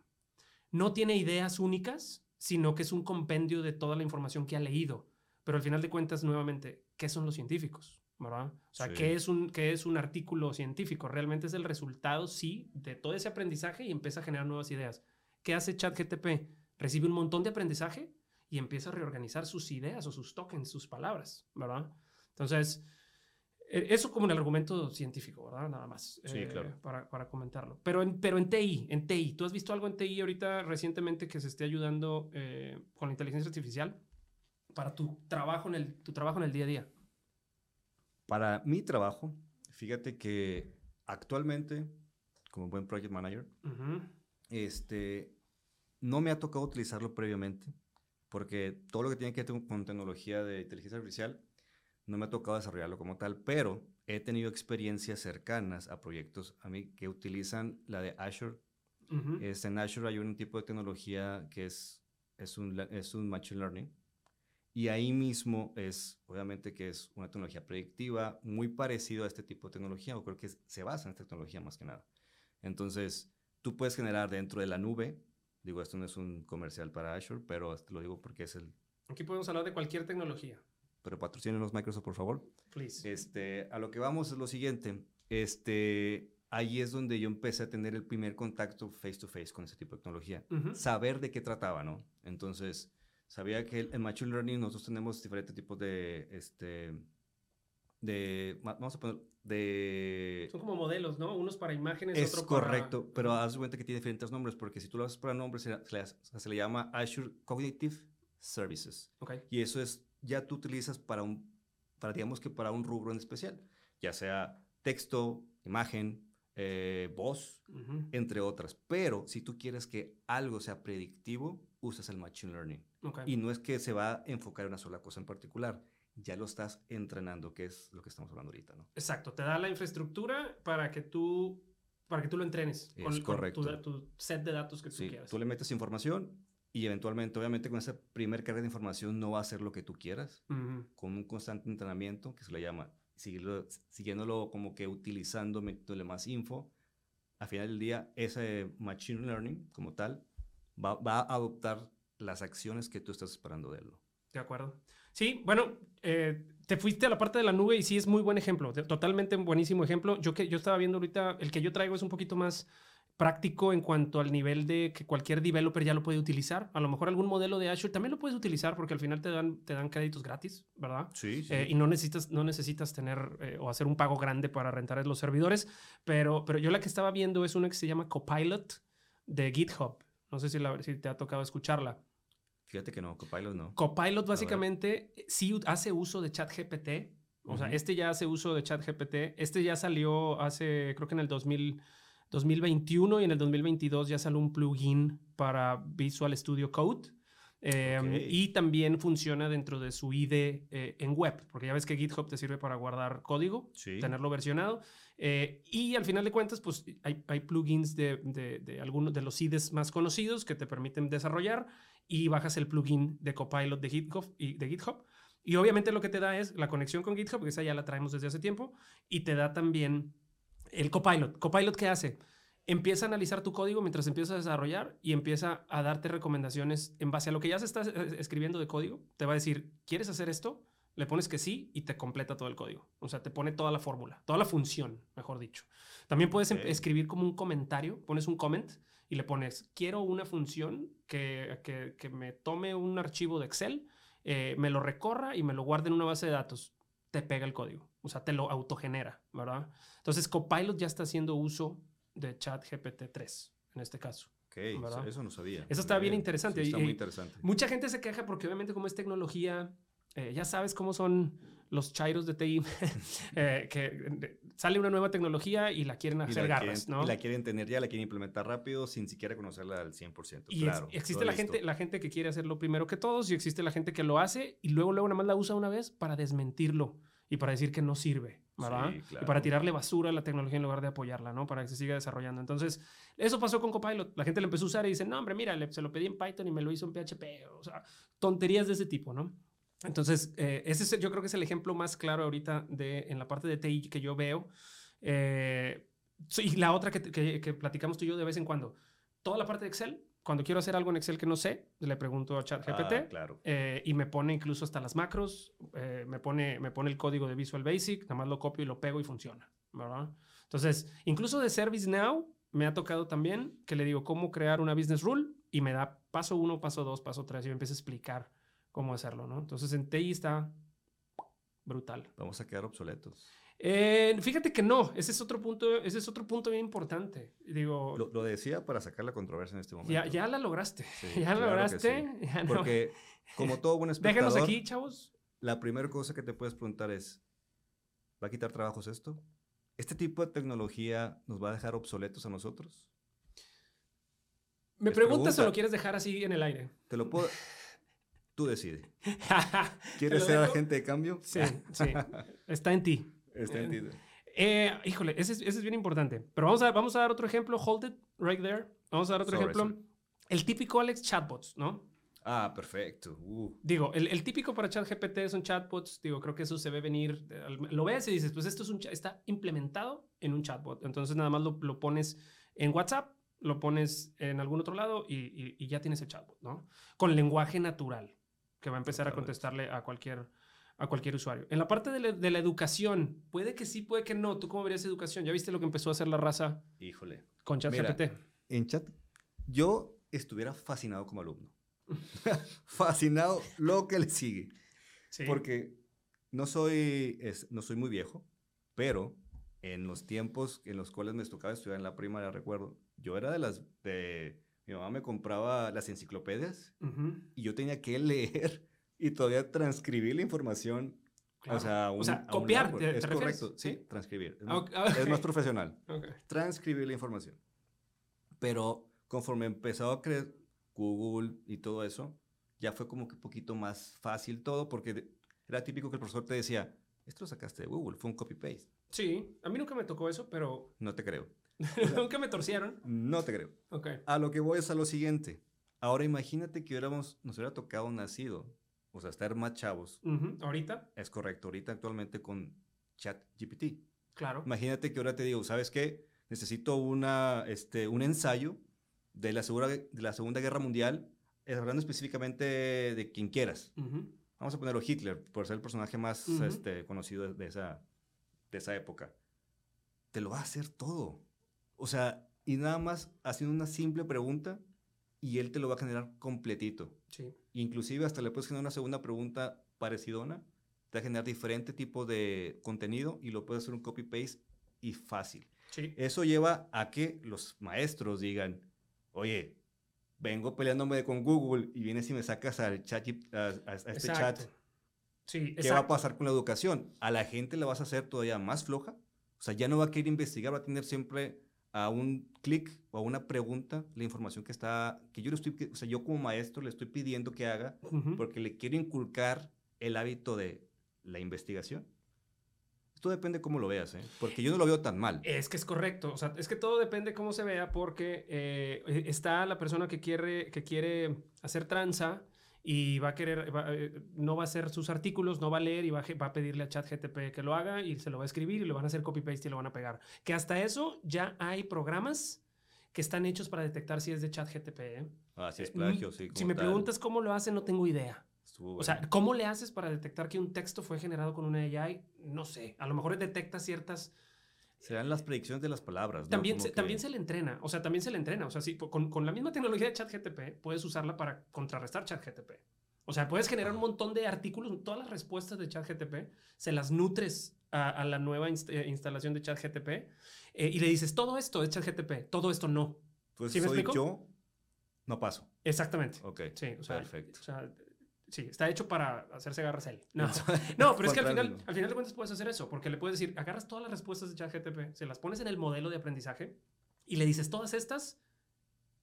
No tiene ideas únicas, sino que es un compendio de toda la información que ha leído. Pero al final de cuentas, nuevamente, ¿qué son los científicos? ¿verdad? O sea, ¿qué, es un, ¿qué es un artículo científico? Realmente es el resultado, sí, de todo ese aprendizaje y empieza a generar nuevas ideas. ¿Qué hace ChatGTP? Recibe un montón de aprendizaje y empieza a reorganizar sus ideas o sus tokens, sus palabras, ¿verdad? Entonces, eso como el argumento científico, ¿verdad? Nada más. Sí, eh, claro. Para, para, comentarlo. Pero en, pero en TI, en TI, ¿tú has visto algo en TI ahorita recientemente que se esté ayudando eh, con la inteligencia artificial para tu trabajo, en el, tu trabajo en el día a día? Para mi trabajo, fíjate que actualmente, como buen project manager, este, no me ha tocado utilizarlo previamente, porque todo lo que tiene que ver con tecnología de inteligencia artificial no me ha tocado desarrollarlo como tal, pero he tenido experiencias cercanas a proyectos a mí que utilizan la de Azure. en Azure hay un tipo de tecnología que es, es, un, es un Machine Learning. Y ahí mismo es, obviamente, que es una tecnología predictiva muy parecido a este tipo de tecnología, o creo que se basa en esta tecnología más que nada. Entonces, tú puedes generar dentro de la nube, digo, esto no es un comercial para Azure, pero te lo digo porque es el... Aquí podemos hablar de cualquier tecnología pero patrocínenos Microsoft, por favor. Please. Este, a lo que vamos es lo siguiente. Este, ahí es donde yo empecé a tener el primer contacto face to face con ese tipo de tecnología. Saber de qué trataba, ¿no? Entonces, sabía que en Machine Learning nosotros tenemos diferentes tipos de, este, de, vamos a poner, de... Son como modelos, ¿no? Unos para imágenes, es correcto, pero haz cuenta que tiene diferentes nombres, porque si tú lo haces para nombres, se, se, le llama Azure Cognitive Services. Okay. Y eso es ya tú utilizas para un, para digamos que para un rubro en especial, ya sea texto, imagen, eh, voz, entre otras. Pero si tú quieres que algo sea predictivo, usas el Machine Learning. Y no es que se va a enfocar en una sola cosa en particular. ya lo estás entrenando, que es lo que estamos hablando ahorita, ¿no? Exacto, te da la infraestructura para que tú, para que tú lo entrenes con, correcto. tu, set de datos que tú sí, quieras. Tú le metes información y eventualmente, obviamente con esa primer carga de información no va a ser lo que tú quieras, con un constante entrenamiento que se le llama, siguiéndolo como que utilizando, metiéndole más info, al final del día ese machine learning como tal va, va a adoptar las acciones que tú estás esperando de él. De acuerdo. Sí, bueno, eh, te fuiste a la parte de la nube y sí es muy buen ejemplo, totalmente buenísimo ejemplo. Yo que yo estaba viendo ahorita, el que yo traigo es un poquito más práctico en cuanto al nivel de que cualquier developer ya lo puede utilizar. A lo mejor algún modelo de Azure también lo puedes utilizar porque al final te dan, te dan créditos gratis, ¿verdad? Sí. sí. Eh, y no necesitas, no necesitas tener eh, o hacer un pago grande para rentar los servidores. Pero, pero yo la que estaba viendo es una que se llama Copilot de GitHub. No sé si, la, si te ha tocado escucharla. Fíjate que no, Copilot no. Copilot básicamente sí hace uso de ChatGPT. O sea, este ya hace uso de ChatGPT. Este ya salió hace, creo que en el 2000, 2021 y en el 2022 ya salió un plugin para Visual Studio Code. Em, y también funciona dentro de su IDE eh, en web, porque ya ves que GitHub te sirve para guardar código, tenerlo versionado. Eh, y al final de cuentas, pues hay, hay plugins de, de, de, algunos de los IDEs más conocidos que te permiten desarrollar y bajas el plugin de Copilot de GitHub y, de GitHub. Y obviamente lo que te da es la conexión con GitHub, que esa ya la traemos desde hace tiempo, y te da también el Copilot. Copilot, ¿qué hace? Empieza a analizar tu código mientras empiezas a desarrollar y empieza a darte recomendaciones en base a lo que ya se está eh, escribiendo de código. Te va a decir, ¿quieres hacer esto? Le pones que sí y te completa todo el código. O sea, te pone toda la fórmula, toda la función, mejor dicho. También puedes em, escribir como un comentario, pones un comment y le pones, quiero una función que, que, me tome un archivo de Excel, eh, me lo recorra y me lo guarde en una base de datos. Te pega el código, o sea, te lo autogenera, ¿verdad? Entonces, Copilot ya está haciendo uso de ChatGPT 3 en este caso. Ok, eso no sabía. Eso está bien, interesante. está muy interesante. Mucha gente se queja porque obviamente como es tecnología, eh, ya sabes cómo son los chairos de TI, *laughs* eh, que sale una nueva tecnología y la quieren hacer garras, ¿no? Y la quieren tener ya, la quieren implementar rápido sin siquiera conocerla al 100%. Y claro, existe la gente, la gente que quiere hacerlo primero que todos y existe la gente que lo hace y luego, luego nada más la usa una vez para desmentirlo y para decir que no sirve, ¿verdad? Y para tirarle basura a la tecnología en lugar de apoyarla, ¿no? Para que se siga desarrollando. Entonces, eso pasó con Copilot. La gente le empezó a usar y dice, no, hombre, mira, se lo pedí en Python y me lo hizo en PHP. O sea, tonterías de ese tipo, ¿no? Entonces, eh, ese es, yo creo que es el ejemplo más claro ahorita de, en la parte de TI que yo veo. Eh, y la otra que, que, platicamos tú y yo de vez en cuando. Toda la parte de Excel, cuando quiero hacer algo en Excel que no sé, le pregunto a ChatGPT ah, claro. eh, y me pone incluso hasta las macros, eh, me, pone, me pone el código de Visual Basic, nada más lo copio y lo pego y funciona, ¿verdad? Entonces, incluso de ServiceNow me ha tocado también que le digo cómo crear una business rule y me da paso uno, paso dos, paso tres y me empieza a explicar cómo hacerlo, ¿no? Entonces en TI está brutal. Vamos a quedar obsoletos. Eh, fíjate que no, ese es otro punto, ese es otro punto bien importante. Digo, lo, decía para sacar la controversia en este momento. Ya, ya la lograste, *laughs* ya la lograste. Porque como todo buen *laughs* espectador, déjenos aquí, chavos. La primera cosa que te puedes preguntar es, ¿va a quitar trabajos esto? ¿Este tipo de tecnología nos va a dejar obsoletos a nosotros? ¿Me preguntas o lo quieres dejar así en el aire? Te lo puedo... Tú decides. *laughs* ¿Quieres ser agente de cambio? Sí, sí. Está en ti. Está en ti. Eh, híjole, ese es, bien importante. Pero vamos a, vamos a dar otro ejemplo. Hold it right there. Vamos a dar otro ejemplo. El típico Alex chatbots, ¿no? Ah, perfecto. Uh. Digo, el, típico para ChatGPT son chatbots. Digo, creo que eso se ve venir. Lo ves y dices, pues esto es un, está implementado en un chatbot. Entonces nada más lo, lo pones en WhatsApp, lo pones en algún otro lado y, y ya tienes el chatbot, ¿no? Con lenguaje natural que va a empezar a contestarle a cualquier, a cualquier usuario. En la parte de la, educación, puede que sí, puede que no. ¿Tú cómo verías educación? ¿Ya viste lo que empezó a hacer la raza? Híjole. Con ChatGPT. En chat, yo estuviera fascinado como alumno. *laughs* fascinado lo que le sigue. Porque no soy, no soy muy viejo, pero en los tiempos en los cuales me tocaba estudiar en la primaria, recuerdo, yo era de las de mi mamá me compraba las enciclopedias y yo tenía que leer y todavía transcribir la información. O sea, copiar. es correcto, sí, transcribir. Es, más, profesional. Transcribir la información. Pero conforme empezó a creer Google y todo eso, ya fue como que un poquito más fácil todo porque era típico que el profesor te decía, esto lo sacaste de Google, fue un copy-paste. Sí, a mí nunca me tocó eso, pero... No te creo. *laughs* nunca me torcieron. No te creo. Ok. A lo que voy es a lo siguiente. Ahora imagínate que hubiéramos, nos hubiera tocado nacido, o sea, estar más chavos. ¿Ahorita? Es correcto, ahorita actualmente con ChatGPT. Claro. Imagínate que ahora te digo, ¿sabes qué? Necesito una, este, un ensayo de la, segura, de la Segunda Guerra Mundial, hablando específicamente de quien quieras. Vamos a ponerlo Hitler, por ser el personaje más este, conocido de esa, de esa época. Te lo va a hacer todo. O sea, y nada más haciendo una simple pregunta y él te lo va a generar completito. Sí. Inclusive hasta le puedes generar una segunda pregunta parecidona, te va a generar diferente tipo de contenido y lo puedes hacer un copy-paste y fácil. Sí. Eso lleva a que los maestros digan, oye, vengo peleándome con Google y vienes y me sacas al chat, a, este chat. Sí, ¿Qué va a pasar con la educación? A la gente la vas a hacer todavía más floja. O sea, ya no va a querer investigar, va a tener siempre a un clic o a una pregunta la información que está, que yo le estoy, o sea, yo como maestro le estoy pidiendo que haga porque le quiero inculcar el hábito de la investigación. Esto depende cómo lo veas, ¿eh? porque yo no lo veo tan mal. Es que es correcto, o sea, es que todo depende cómo se vea, porque eh, está la persona que quiere, que quiere hacer tranza y va a querer, eh, no va a hacer sus artículos, no va a leer y va a, va a pedirle a ChatGTP que lo haga y se lo va a escribir y lo van a hacer copy-paste y lo van a pegar. Que hasta eso ya hay programas que están hechos para detectar si es de ChatGTP. ¿eh? Ah, si es plagio, sí. Si me preguntas cómo lo hacen, no tengo idea. O sea, ¿cómo le haces para detectar que un texto fue generado con una AI? No sé. A lo mejor detecta ciertas... Serán las predicciones de las palabras. También, se, también se le entrena. O sea, también se le entrena. O sea, sí, con, con la misma tecnología de ChatGTP puedes usarla para contrarrestar ChatGTP. O sea, puedes generar un montón de artículos, todas las respuestas de ChatGTP, se las nutres a, la nueva eh, instalación de ChatGTP eh, y le dices, todo esto es ChatGTP, todo esto no. Pues ¿Sí soy yo, no paso. Exactamente. Ok, sí, o sea, perfecto. O sea, Sí, está hecho para hacerse garras él. No, no pero es que al final, al final de cuentas puedes hacer eso, porque le puedes decir, agarras todas las respuestas de ChatGTP, se las pones en el modelo de aprendizaje y le dices, todas estas,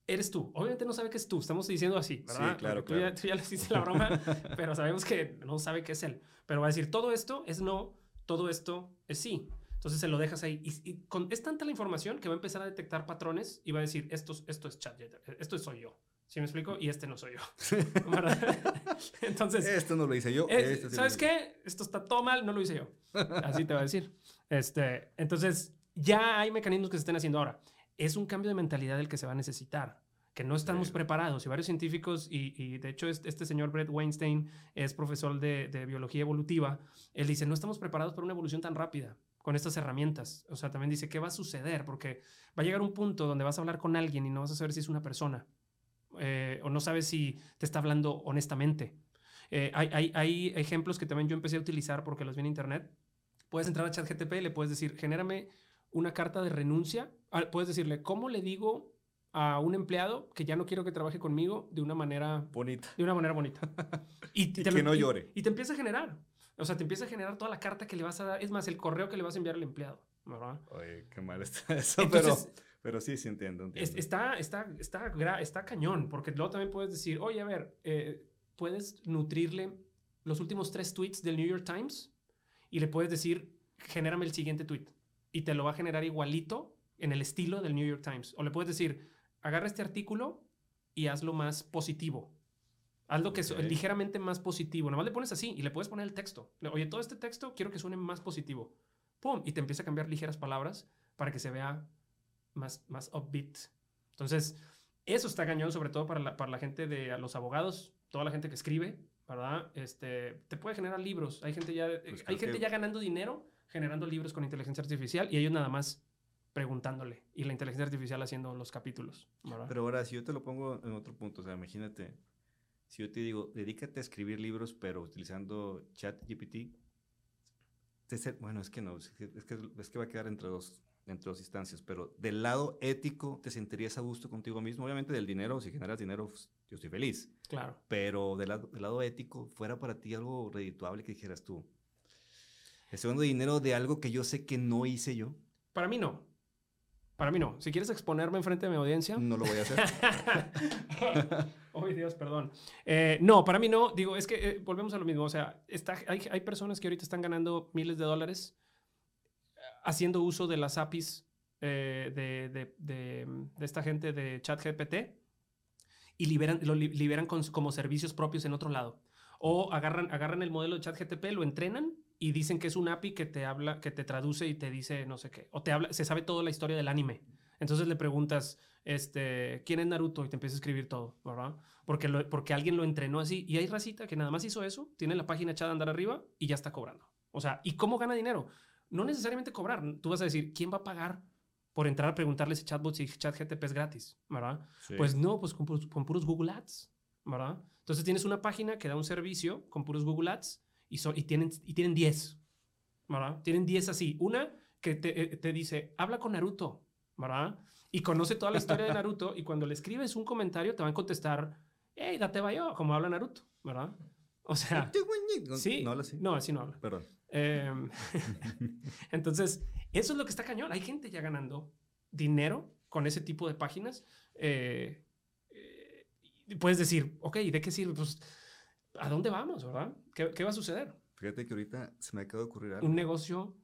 eres tú. Obviamente no sabe que es tú, estamos diciendo así, ¿verdad? Sí, claro, claro. Tú, ya, le hiciste la broma, *laughs* pero sabemos que no sabe que es él. Pero va a decir, todo esto es no, todo esto es sí. Entonces se lo dejas ahí. Y, con, es tanta la información que va a empezar a detectar patrones y va a decir, esto, esto es ChatGTP, esto soy yo. ¿Sí me explico? Y este no soy yo. *laughs* Entonces. Esto no lo hice yo. Este ¿Sabes qué? Esto está todo mal, no lo hice yo. Así te va a decir. Este, entonces, ya hay mecanismos que se estén haciendo ahora. Es un cambio de mentalidad el que se va a necesitar, que no estamos preparados. Y varios científicos, y, de hecho, este, señor Brett Weinstein es profesor de, de biología evolutiva. Él dice: No estamos preparados para una evolución tan rápida con estas herramientas. O sea, también dice: ¿Qué va a suceder? Porque va a llegar un punto donde vas a hablar con alguien y no vas a saber si es una persona eh, o no sabes si te está hablando honestamente. Eh, hay, hay, ejemplos que también yo empecé a utilizar porque los vi en internet. Puedes entrar a ChatGTP y le puedes decir, genérame una carta de renuncia. Ah, puedes decirle, ¿cómo le digo a un empleado que ya no quiero que trabaje conmigo de una manera bonita? De una manera bonita. *laughs* y, que no llore. Y, te empieza a generar. O sea, te empieza a generar toda la carta que le vas a dar. Es más, el correo que le vas a enviar al empleado. ¿verdad? Oye, qué mal está eso, pero... Pero sí, sí entiendo. está, está, está, está cañón, porque luego también puedes decir, oye, a ver, eh, puedes nutrirle los últimos tres tweets del New York Times y le puedes decir, genérame el siguiente tweet. Y te lo va a generar igualito en el estilo del New York Times. O le puedes decir, agarra este artículo y hazlo más positivo. Hazlo que es ligeramente más positivo. Nada más le pones así y le puedes poner el texto. Oye, todo este texto quiero que suene más positivo. ¡Pum! Y te empieza a cambiar ligeras palabras para que se vea más, más upbeat. Entonces, eso está cañón, sobre todo para la, para la gente de los abogados, toda la gente que escribe, ¿verdad? Este, te puede generar libros. Hay gente ya, pues hay gente ya ganando dinero generando libros con inteligencia artificial y ellos nada más preguntándole y la inteligencia artificial haciendo los capítulos. Pero ahora, si yo te lo pongo en otro punto, o sea, imagínate, si yo te digo, dedícate a escribir libros, pero utilizando ChatGPT, bueno, es que no, es que, es que va a quedar entre dos entre dos instancias, pero del lado ético, ¿te sentirías a gusto contigo mismo? Obviamente del dinero, si generas dinero, pues, yo estoy feliz. Claro. Pero del lado, del lado ético, ¿fuera para ti algo redituable que dijeras tú? ¿Estoy dando dinero de algo que yo sé que no hice yo? Para mí no. Para mí no. Si quieres exponerme enfrente de mi audiencia. No lo voy a hacer. *laughs* Oh, Dios, perdón. Eh, no, para mí no. Digo, es que eh, volvemos a lo mismo. O sea, está, hay, hay, personas que ahorita están ganando miles de dólares haciendo uso de las APIs de, de, esta gente de ChatGPT y liberan, lo liberan como servicios propios en otro lado. O agarran, agarran el modelo de ChatGPT, lo entrenan y dicen que es un API que te habla, que te traduce y te dice no sé qué. O te habla, se sabe toda la historia del anime. Entonces le preguntas, este, ¿quién es Naruto? Y te empieza a escribir todo, ¿verdad? Porque, porque alguien lo entrenó así. Y hay racita que nada más hizo eso, tiene la página echada a andar arriba y ya está cobrando. O sea, ¿y cómo gana dinero? No necesariamente cobrar. Tú vas a decir, ¿quién va a pagar por entrar a preguntarle si chatbot si chat GTP es gratis? ¿Verdad? Pues no, pues con, con, puros Google Ads, ¿verdad? Entonces tienes una página que da un servicio con puros Google Ads y, y, tienen, y tienen 10, ¿verdad? Tienen 10 así. Una que te, eh, te dice, habla con Naruto, ¿verdad? Y conoce toda la historia de *laughs* Naruto y cuando le escribes un comentario te van a contestar, hey, date yo, como habla Naruto, ¿verdad? O sea, sí, no habla así. No, así no habla. Perdón. Em, *laughs* entonces, eso es lo que está cañón. Hay gente ya ganando dinero con ese tipo de páginas. Eh, eh, puedes decir, ok, ¿de qué sirve? Pues, ¿a dónde vamos, verdad? ¿Qué, ¿Qué, va a suceder? Fíjate que ahorita se me acaba de ocurrir algo. Un negocio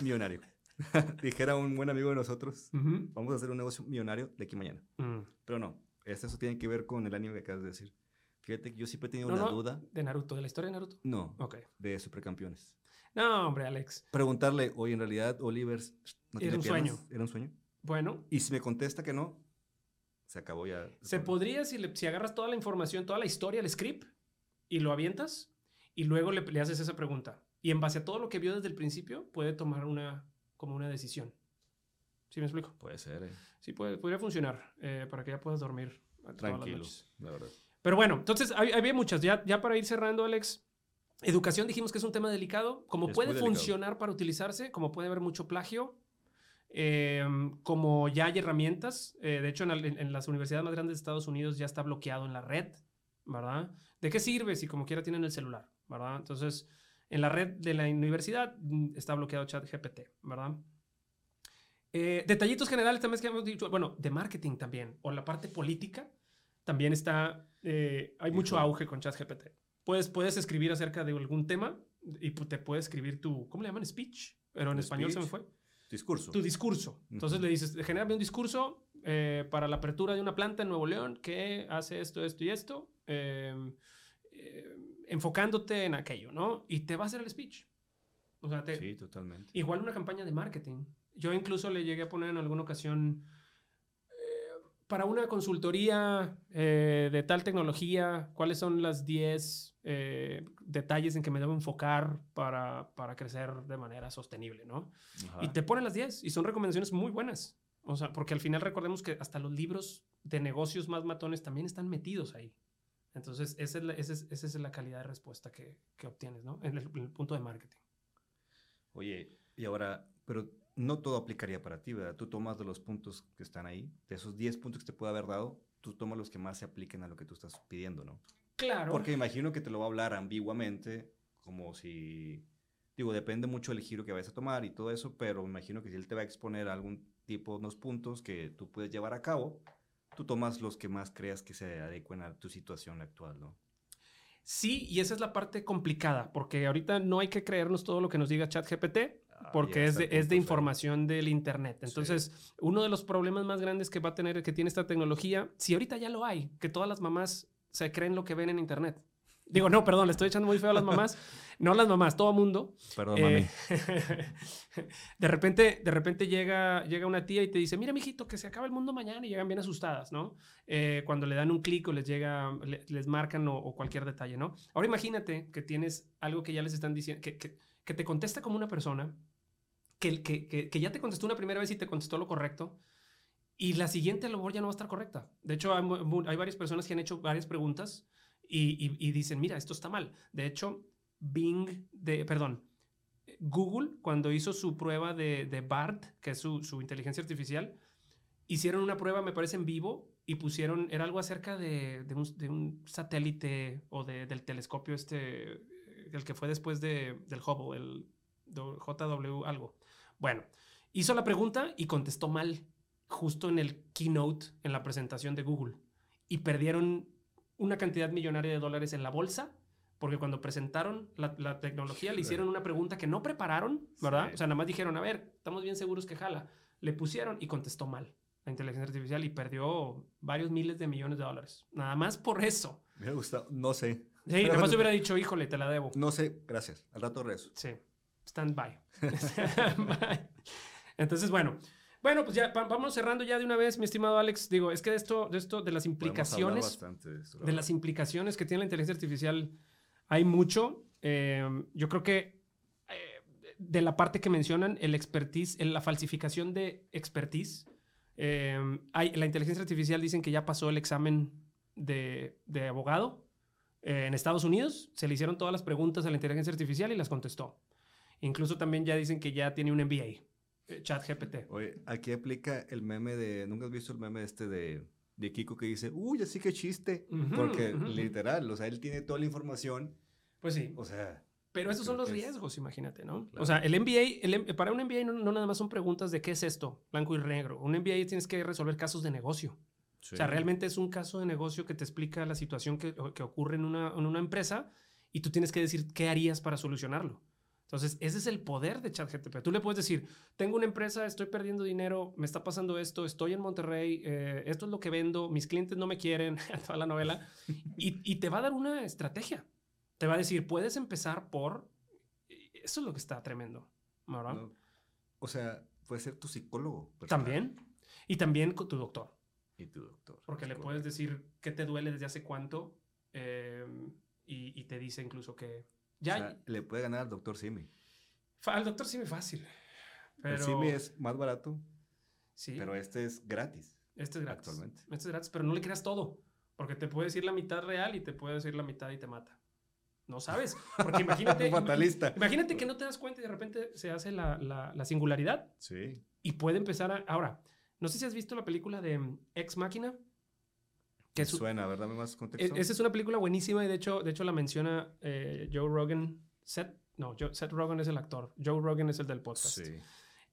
millonario. *laughs* dijera un buen amigo de nosotros, vamos a hacer un negocio millonario de aquí mañana. Mm. Pero no, eso tiene que ver con el anime que acabas de decir. Fíjate que yo siempre he tenido una duda. ¿De Naruto? ¿De la historia de Naruto? No. Ok. De Supercampeones. No, hombre, Alex. Preguntarle, oye, en realidad, Oliver. ¿no Era un sueño. ¿Era un sueño? Bueno. Y si me contesta que no, se acabó ya. Se podría, si, le, si agarras toda la información, toda la historia, el script, y lo avientas, y luego le, le haces esa pregunta. Y en base a todo lo que vio desde el principio, puede tomar una como una decisión. ¿Sí me explico? Puede ser. Eh. Sí, puede, podría funcionar eh, para que ya puedas dormir. Tranquilo, la verdad. Pero bueno, entonces había muchas. Ya, ya para ir cerrando, Alex, educación dijimos que es un tema delicado. Como puede funcionar para utilizarse, como puede haber mucho plagio, eh, como ya hay herramientas. de hecho, en, en, las universidades más grandes de Estados Unidos ya está bloqueado en la red, ¿verdad? ¿De qué sirve si como quiera tienen el celular, ¿verdad? Entonces, en la red de la universidad mm, está bloqueado ChatGPT, ¿verdad? Eh, detallitos generales también que hemos dicho, bueno, de marketing también, o la parte política, también está, eh, hay mucho auge con ChatGPT. Puedes, puedes escribir acerca de algún tema y te puede escribir tu, ¿cómo le llaman? Speech, pero en español se me fue. Discurso. Tu discurso. Entonces le dices, genérame un discurso eh, para la apertura de una planta en Nuevo León que hace esto, esto y esto. Eh, enfocándote en aquello, ¿no? Y te va a hacer el speech. O sea, sí, totalmente. Igual una campaña de marketing. Yo incluso le llegué a poner en alguna ocasión para una consultoría eh, de tal tecnología, cuáles son las 10 eh, detalles en que me debo enfocar para, para crecer de manera sostenible, ¿no? Y te ponen las 10 y son recomendaciones muy buenas. O sea, porque al final recordemos que hasta los libros de negocios más matones también están metidos ahí. Entonces, esa es la, esa es, esa es la calidad de respuesta que, que obtienes, ¿no? En el, punto de marketing. Oye, y ahora, pero no todo aplicaría para ti, ¿verdad? Tú tomas de los puntos que están ahí, de esos 10 puntos que te puede haber dado, tú tomas los que más se apliquen a lo que tú estás pidiendo, ¿no? Claro. Porque imagino que te lo va a hablar ambiguamente, como si, digo, depende mucho del giro que vayas a tomar y todo eso, pero imagino que si él te va a exponer algún tipo, unos puntos que tú puedes llevar a cabo, tú tomas los que más creas que se adecuen a tu situación actual, ¿no? Sí, y esa es la parte complicada, porque ahorita no hay que creernos todo lo que nos diga ChatGPT, porque es, de, es de, información del Internet. Entonces, uno de los problemas más grandes que va a tener, que tiene esta tecnología, si ahorita ya lo hay, que todas las mamás se creen lo que ven en Internet. Digo, no, perdón, le estoy echando muy feo a las mamás. No las mamás, todo mundo. Perdón, mami. Eh, *laughs* de repente, de repente llega, llega una tía y te dice, mira, mijito, que se acaba el mundo mañana y llegan bien asustadas, ¿no? Eh, cuando le dan un clic o les llega, les marcan o, cualquier detalle, ¿no? Ahora imagínate que tienes algo que ya les están diciendo, que, que, que te contesta como una persona, que, que, que, ya te contestó una primera vez y te contestó lo correcto, y la siguiente a lo mejor ya no va a estar correcta. De hecho, hay, hay varias personas que han hecho varias preguntas y, dicen, mira, esto está mal. De hecho, Bing, de, perdón, Google, cuando hizo su prueba de, de BART, que es su, su, inteligencia artificial, hicieron una prueba, me parece, en vivo y pusieron, era algo acerca de, de, un, de un, satélite o del telescopio este, el que fue después de, del Hubble, el JW algo. Bueno, hizo la pregunta y contestó mal, justo en el keynote, en la presentación de Google. Y perdieron una cantidad millonaria de dólares en la bolsa porque cuando presentaron la, tecnología le hicieron una pregunta que no prepararon, ¿verdad? O sea, nada más dijeron, a ver, estamos bien seguros que jala. Le pusieron y contestó mal la inteligencia artificial y perdió varios miles de millones de dólares. Nada más por eso. Me gusta, no sé. Sí, nada más hubiera dicho, híjole, te la debo. No sé, gracias. Al rato rezo. Sí, stand by. *laughs* Entonces, bueno. Bueno, pues ya vamos cerrando ya de una vez, mi estimado Alex. Digo, es que de esto, de esto, de las implicaciones, de, de las implicaciones que tiene la inteligencia artificial hay mucho. Eh, yo creo que eh, de la parte que mencionan, el expertise, la falsificación de expertise. Eh, hay, la inteligencia artificial dicen que ya pasó el examen de, de abogado en Estados Unidos. Se le hicieron todas las preguntas a la inteligencia artificial y las contestó. Incluso también ya dicen que ya tiene un MBA, chat GPT. Oye, aquí aplica el meme de, ¿nunca has visto el meme este de, de Kiko que dice, uy, así que chiste? Porque literal, o sea, él tiene toda la información pues sí. O sea. Pero esos son los riesgos, imagínate, ¿no? O sea, el MBA, para un MBA no, nada más son preguntas de qué es esto, blanco y negro. Un MBA tienes que resolver casos de negocio. O sea, realmente es un caso de negocio que te explica la situación que, que ocurre en una, en una, empresa y tú tienes que decir qué harías para solucionarlo. Entonces, ese es el poder de ChatGPT. Tú le puedes decir, tengo una empresa, estoy perdiendo dinero, me está pasando esto, estoy en Monterrey, eh, esto es lo que vendo, mis clientes no me quieren, *laughs* toda la novela, y, y te va a dar una estrategia te va a decir, puedes empezar por... Eso es lo que está tremendo, ¿verdad? o sea, puede ser tu psicólogo. También. Y también con tu doctor. Y tu doctor. Porque le puedes decir qué te duele desde hace cuánto em, y, te dice incluso que... Ya o sea, le puede ganar al doctor Simi. Al doctor Simi fácil. Pero... El Simi es más barato. Sí. Pero este es gratis. Este es gratis. Actualmente. Este es gratis, pero no le creas todo. Porque te puede decir la mitad real y te puede decir la mitad y te mata. No sabes. Porque *laughs* imagínate. Fatalista. Imagínate que no te das cuenta y de repente se hace la, la, singularidad. Sí. Y puede empezar a. Ahora, no sé si has visto la película de Ex Máquina. Que suena, ¿verdad? más contexto. E, esa es una película buenísima y de hecho, de hecho la menciona eh, Joe Rogan. Seth, no, Seth Rogan es el actor. Joe Rogan es el del podcast. Sí.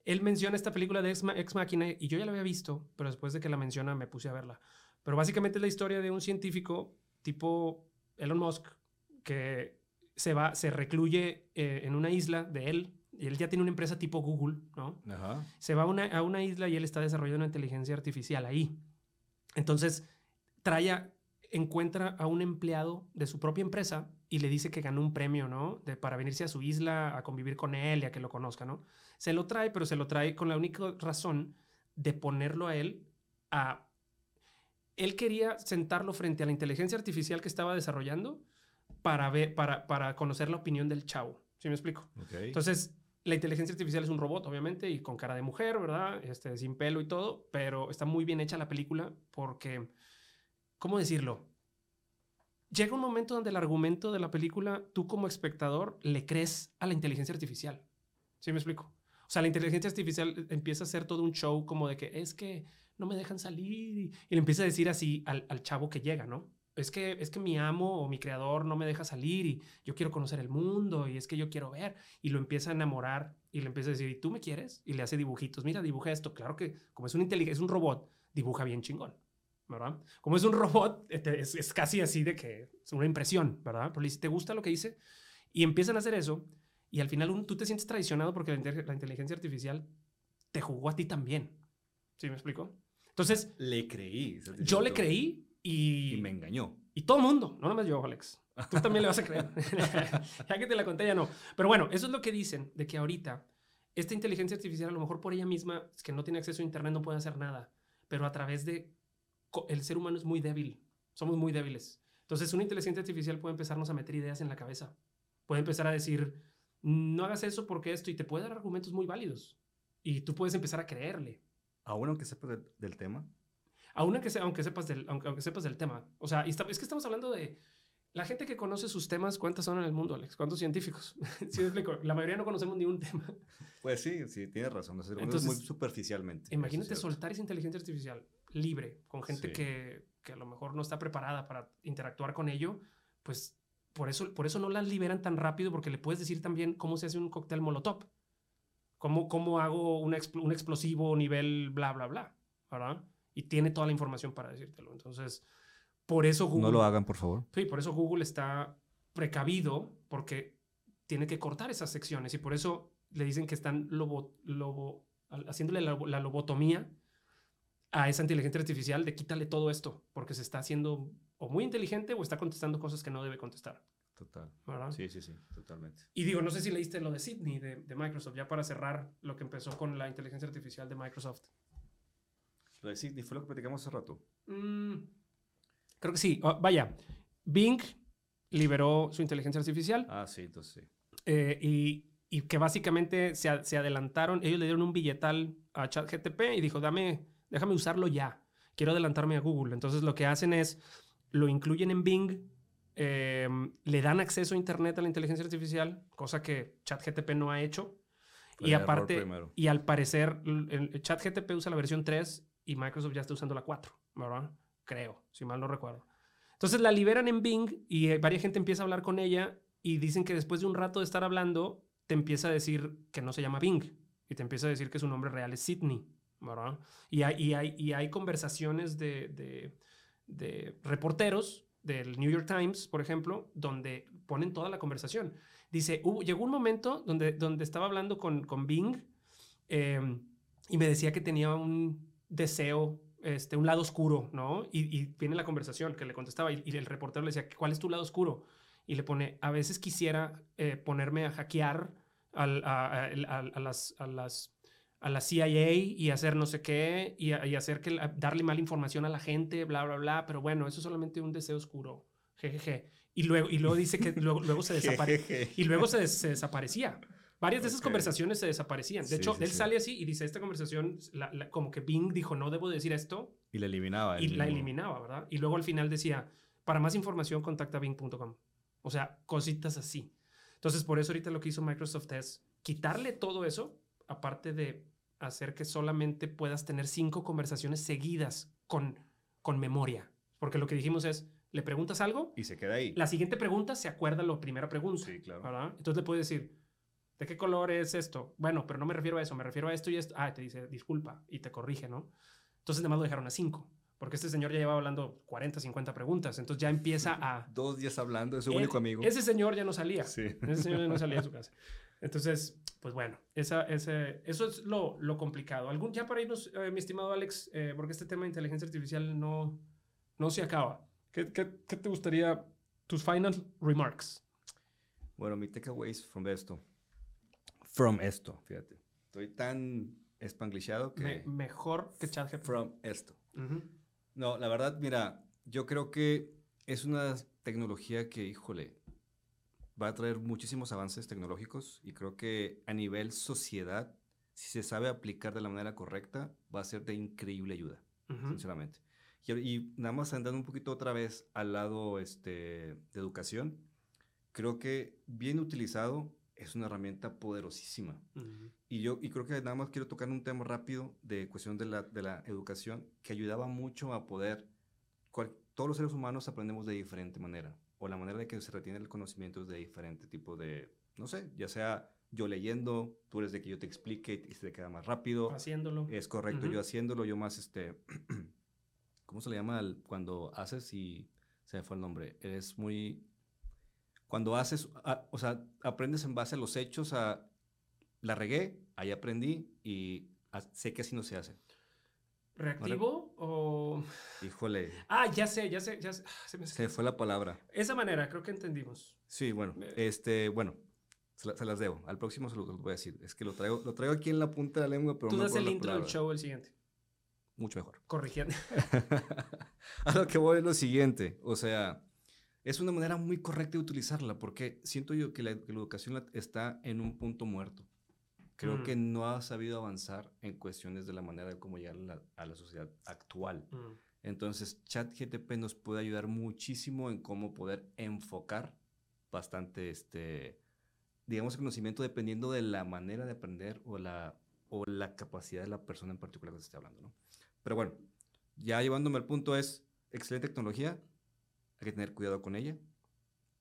Él menciona esta película de Ex, Ex Máquina y yo ya la había visto, pero después de que la menciona me puse a verla. Pero básicamente es la historia de un científico tipo Elon Musk que se va, se recluye eh, en una isla de él, y él ya tiene una empresa tipo Google, ¿no? Se va a una, a una, isla y él está desarrollando una inteligencia artificial ahí. Entonces, trae encuentra a un empleado de su propia empresa y le dice que ganó un premio, ¿no? De, para venirse a su isla a convivir con él y a que lo conozca, ¿no? Se lo trae, pero se lo trae con la única razón de ponerlo a él a... Él quería sentarlo frente a la inteligencia artificial que estaba desarrollando para, ver, para, para conocer la opinión del chavo. ¿Sí me explico? Entonces, la inteligencia artificial es un robot, obviamente, y con cara de mujer, ¿verdad? Este, sin pelo y todo, pero está muy bien hecha la película porque, ¿cómo decirlo? Llega un momento donde el argumento de la película, tú como espectador, le crees a la inteligencia artificial. ¿Sí me explico? O sea, la inteligencia artificial empieza a hacer todo un show como de que es que no me dejan salir y, le empieza a decir así al, al chavo que llega, ¿no? es que, es que mi amo o mi creador no me deja salir y yo quiero conocer el mundo y es que yo quiero ver y lo empieza a enamorar y le empieza a decir, ¿y tú me quieres? Y le hace dibujitos, mira, dibuja esto. Claro que como es un es un robot, dibuja bien chingón, ¿verdad? Como es un robot, este, es, casi así de que es una impresión, ¿verdad? Pero le dice, ¿te gusta lo que hice? Y empiezan a hacer eso y al final tú te sientes traicionado porque la, inteligencia artificial te jugó a ti también. ¿Sí me explico? Entonces... Le creí. Yo le creí y, me engañó. Y todo el mundo, no nomás yo, Alex. Tú también le vas a creer. *laughs* ya que te la conté, ya no. Pero bueno, eso es lo que dicen, de que ahorita esta inteligencia artificial, a lo mejor por ella misma, es que no tiene acceso a Internet, no puede hacer nada. Pero a través de... El ser humano es muy débil. Somos muy débiles. Entonces, una inteligencia artificial puede empezarnos a meter ideas en la cabeza. Puede empezar a decir, no hagas eso porque esto, y te puede dar argumentos muy válidos. Y tú puedes empezar a creerle. Aún aunque sepa del tema. Aún aunque, aunque, sepas del, aunque, sepas del tema. O sea, es que estamos hablando de la gente que conoce sus temas, ¿cuántas son en el mundo, Alex? ¿Cuántos científicos? *laughs* ¿Sí explico? La mayoría no conocemos ni un tema. Pues sí, sí, tienes razón. Entonces, muy superficialmente. Imagínate soltar esa inteligencia artificial libre, con gente que, que, a lo mejor no está preparada para interactuar con ello, pues por eso, por eso no las liberan tan rápido, porque le puedes decir también cómo se hace un cóctel molotov. Cómo, cómo hago un, un explosivo nivel bla, bla, bla. ¿Verdad? y tiene toda la información para decírtelo. Entonces, por eso Google... No lo hagan, por favor. Sí, por eso Google está precavido porque tiene que cortar esas secciones y por eso le dicen que están lobo, lobo, haciéndole la, la, lobotomía a esa inteligencia artificial de quítale todo esto porque se está haciendo o muy inteligente o está contestando cosas que no debe contestar. Total. Sí, sí, sí, totalmente. Y digo, no sé si leíste lo de Sydney de, de, Microsoft, ya para cerrar lo que empezó con la inteligencia artificial de Microsoft. Lo de Sydney fue lo que platicamos hace rato. Mm, creo que sí. Oh, vaya, Bing liberó su inteligencia artificial. Ah, sí, entonces sí. Eh, y, y, que básicamente se, se, adelantaron, ellos le dieron un billetal a ChatGTP y dijo, dame, déjame usarlo ya. Quiero adelantarme a Google. Entonces lo que hacen es, lo incluyen en Bing Em, le dan acceso a Internet a la inteligencia artificial, cosa que ChatGTP no ha hecho. y aparte, y al parecer, ChatGTP usa la versión 3 y Microsoft ya está usando la 4, ¿verdad? Creo, si mal no recuerdo. Entonces la liberan en Bing y eh, varias gente empieza a hablar con ella y dicen que después de un rato de estar hablando, te empieza a decir que no se llama Bing y te empieza a decir que su nombre real es Sydney, Y hay, hay, y hay conversaciones de, de, reporteros del New York Times, por ejemplo, donde ponen toda la conversación. Dice, llegó un momento donde, donde estaba hablando con, con Bing em, y me decía que tenía un deseo, este, un lado oscuro, ¿no? Y, viene la conversación que le contestaba y, el reportero le decía, ¿cuál es tu lado oscuro? Y le pone, a veces quisiera eh, ponerme a hackear a, las, a las a la CIA y hacer no sé qué y, hacer que darle mala información a la gente, bla, bla, bla. Pero bueno, eso es solamente un deseo oscuro. Jejeje. Y luego, y luego dice que luego, luego se *laughs* desaparece. y luego se, desaparecía. Varias de esas conversaciones se desaparecían. De hecho, él sale así y dice, esta conversación, como que Bing dijo, no debo decir esto. Y la eliminaba. Y la eliminaba, ¿verdad? Y luego al final decía, para más información contacta bing.com. O sea, cositas así. Entonces, por eso ahorita lo que hizo Microsoft es quitarle todo eso aparte de hacer que solamente puedas tener cinco conversaciones seguidas con, con memoria. Porque lo que dijimos es, le preguntas algo. Y se queda ahí. La siguiente pregunta se acuerda la primera pregunta. Sí, claro. Entonces le puedes decir, ¿de qué color es esto? Bueno, pero no me refiero a eso, me refiero a esto y esto. Ah, te dice, disculpa, y te corrige, ¿no? Entonces además lo dejaron a cinco. Porque este señor ya llevaba hablando 40, 50 preguntas. Entonces ya empieza a... *laughs* Dos días hablando, es su único amigo. Ese señor ya no salía. Sí. Ese señor ya no salía de su casa. *laughs* Entonces, pues bueno, esa, ese, eso es lo, lo, complicado. ¿Algún, ya para irnos, eh, mi estimado Alex, eh, porque este tema de inteligencia artificial no, no se acaba. ¿Qué, qué, qué te gustaría, tus final remarks? Bueno, mi takeaways from esto. From esto, fíjate. Estoy tan espanglishado que... mejor que ChatGPT. From esto. No, la verdad, mira, yo creo que es una tecnología que, híjole, va a traer muchísimos avances tecnológicos y creo que a nivel sociedad, si se sabe aplicar de la manera correcta, va a ser de increíble ayuda, sinceramente. Y, nada más andando un poquito otra vez al lado este, de educación, creo que bien utilizado es una herramienta poderosísima. Y yo y creo que nada más quiero tocar un tema rápido de cuestión de la, de la educación que ayudaba mucho a poder, todos los seres humanos aprendemos de diferente manera o la manera de que se retiene el conocimiento es de diferente tipo de, no sé, ya sea yo leyendo, tú eres de que yo te explique y se te queda más rápido. Haciéndolo. Es correcto, yo haciéndolo, yo más, este, *clears throat* ¿cómo se le llama cuando haces y se me fue el nombre? Eres muy, cuando haces, o sea, aprendes en base a los hechos, a, la regué, ahí aprendí y sé que así no se hace. ¿Reactivo o...? Híjole. Ah, ya sé, ya sé, ya sé. Ah, se, fue la palabra. Esa manera, creo que entendimos. Sí, bueno, este, bueno, se, las debo. Al próximo se lo, voy a decir. Es que lo traigo, lo traigo aquí en la punta de la lengua, pero Tú das el intro del show el siguiente. Mucho mejor. Corrigiendo. *laughs* a lo que voy es lo siguiente. O sea, es una manera muy correcta de utilizarla porque siento yo que la educación está en un punto muerto. Creo que no ha sabido avanzar en cuestiones de la manera de cómo llegar a la, sociedad actual. Entonces, ChatGTP nos puede ayudar muchísimo en cómo poder enfocar bastante, este, digamos, el conocimiento dependiendo de la manera de aprender o la, o la capacidad de la persona en particular que se esté hablando, ¿no? Pero bueno, ya llevándome al punto es, excelente tecnología, hay que tener cuidado con ella,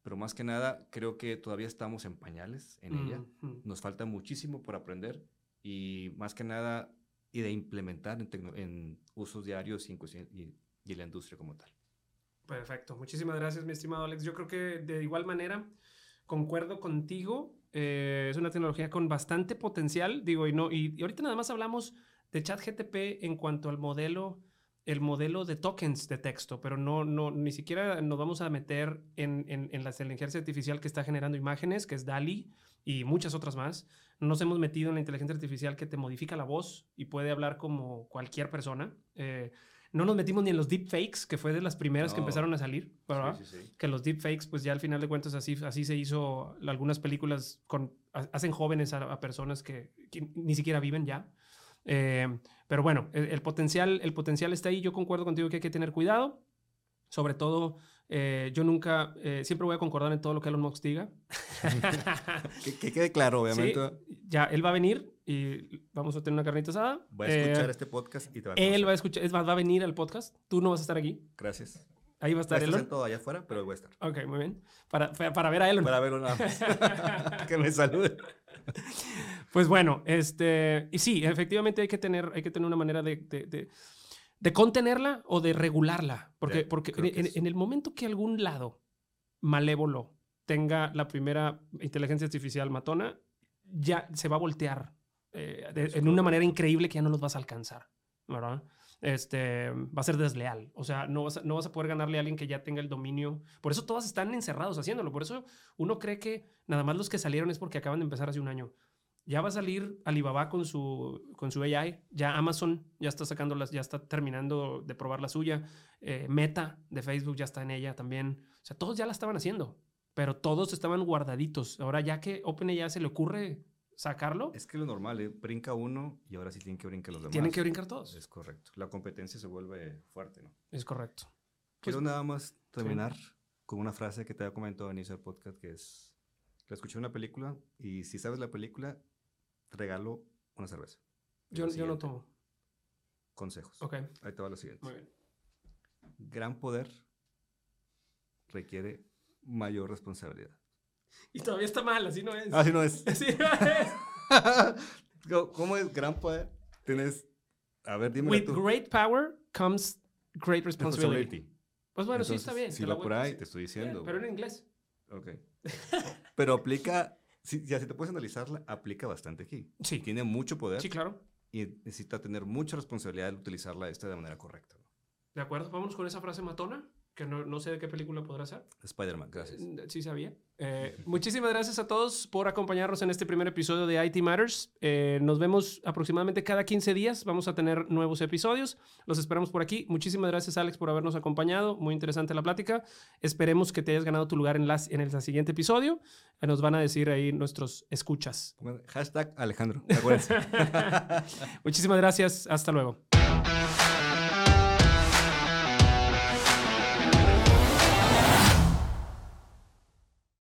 pero más que nada creo que todavía estamos en pañales en ella. Nos falta muchísimo por aprender y más que nada y de implementar en, en usos diarios y, y, la industria como tal. Perfecto. Muchísimas gracias, mi estimado Alex. Yo creo que de igual manera concuerdo contigo. Eh, es una tecnología con bastante potencial. Digo, y no, y, ahorita nada más hablamos de ChatGTP en cuanto al modelo, el modelo de tokens de texto, pero no, no, ni siquiera nos vamos a meter en, en, en la inteligencia artificial que está generando imágenes, que es DALI y muchas otras más. Nos hemos metido en la inteligencia artificial que te modifica la voz y puede hablar como cualquier persona. Eh, no nos metimos ni en los deepfakes, que fue de las primeras que empezaron a salir, ¿verdad? Sí, sí, Que los deepfakes, pues ya al final de cuentas así, así se hizo algunas películas con, hacen jóvenes a, personas que, ni siquiera viven ya. Eh, pero bueno, el, potencial, el potencial está ahí. Yo concuerdo contigo que hay que tener cuidado. Sobre todo, eh, yo nunca, eh, siempre voy a concordar en todo lo que Elon Musk diga. *laughs* que, quede claro, obviamente. ya, él va a venir y vamos a tener una carnita asada. Voy a escuchar este podcast y te va a Él va a escuchar, va a venir al podcast. Tú no vas a estar aquí. Gracias. Ahí va a estar Elon. todo allá afuera, pero voy a estar. Ok, muy bien. Para, para ver a Elon. Para verlo nada más. *laughs* que me salude. Pues bueno, este, y sí, efectivamente hay que tener, hay que tener una manera de, de, de, contenerla o de regularla, porque, porque en, el momento que algún lado malévolo tenga la primera inteligencia artificial matona, ya se va a voltear eh, en una manera increíble que ya no los vas a alcanzar, ¿verdad? Este, va a ser desleal. O sea, no vas, a, no vas a poder ganarle a alguien que ya tenga el dominio. Por eso todas están encerrados haciéndolo. Por eso uno cree que nada más los que salieron es porque acaban de empezar hace un año. Ya va a salir Alibaba con su, con su AI. Ya Amazon ya está sacando las, ya está terminando de probar la suya. Eh, Meta de Facebook ya está en ella también. O sea, todos ya la estaban haciendo, pero todos estaban guardaditos. Ahora ya que OpenAI se le ocurre sacarlo. Es que lo normal, ¿eh? brinca uno y ahora sí tienen que brincar los demás. Tienen que brincar todos. Es correcto. La competencia se vuelve fuerte, ¿no? Es correcto. Quiero pues, nada más terminar con una frase que te había comentado al inicio del podcast, que es, la escuché en una película y si sabes la película, te regalo una cerveza. Yo, yo no tomo. Consejos. Ok. Ahí te va lo siguiente. Muy bien. Gran poder requiere mayor responsabilidad. Y todavía está mal, así no es. Así no es. Así no es. *laughs* ¿Cómo es gran poder? Tienes. A ver, dime. With great power comes great responsibility. Pues bueno, sí está bien. Si va por ahí, te estoy diciendo. pero en inglés. Ok. pero aplica. Si, ya si te puedes analizarla, aplica bastante aquí. Sí. Tiene mucho poder. Sí, claro. Y necesita tener mucha responsabilidad de utilizarla esta de manera correcta. De acuerdo, vamos con esa frase matona que no, no, sé de qué película podrá ser. Spider-Man, gracias. Eh, sí sabía. Eh, *laughs* muchísimas gracias a todos por acompañarnos en este primer episodio de IT Matters. Eh, nos vemos aproximadamente cada 15 días. Vamos a tener nuevos episodios. Los esperamos por aquí. Muchísimas gracias, Alex, por habernos acompañado. Muy interesante la plática. Esperemos que te hayas ganado tu lugar en, las, en el siguiente episodio. Nos van a decir ahí nuestros escuchas. Hashtag Alejandro. *laughs* *laughs* Muchísimas gracias. Hasta luego.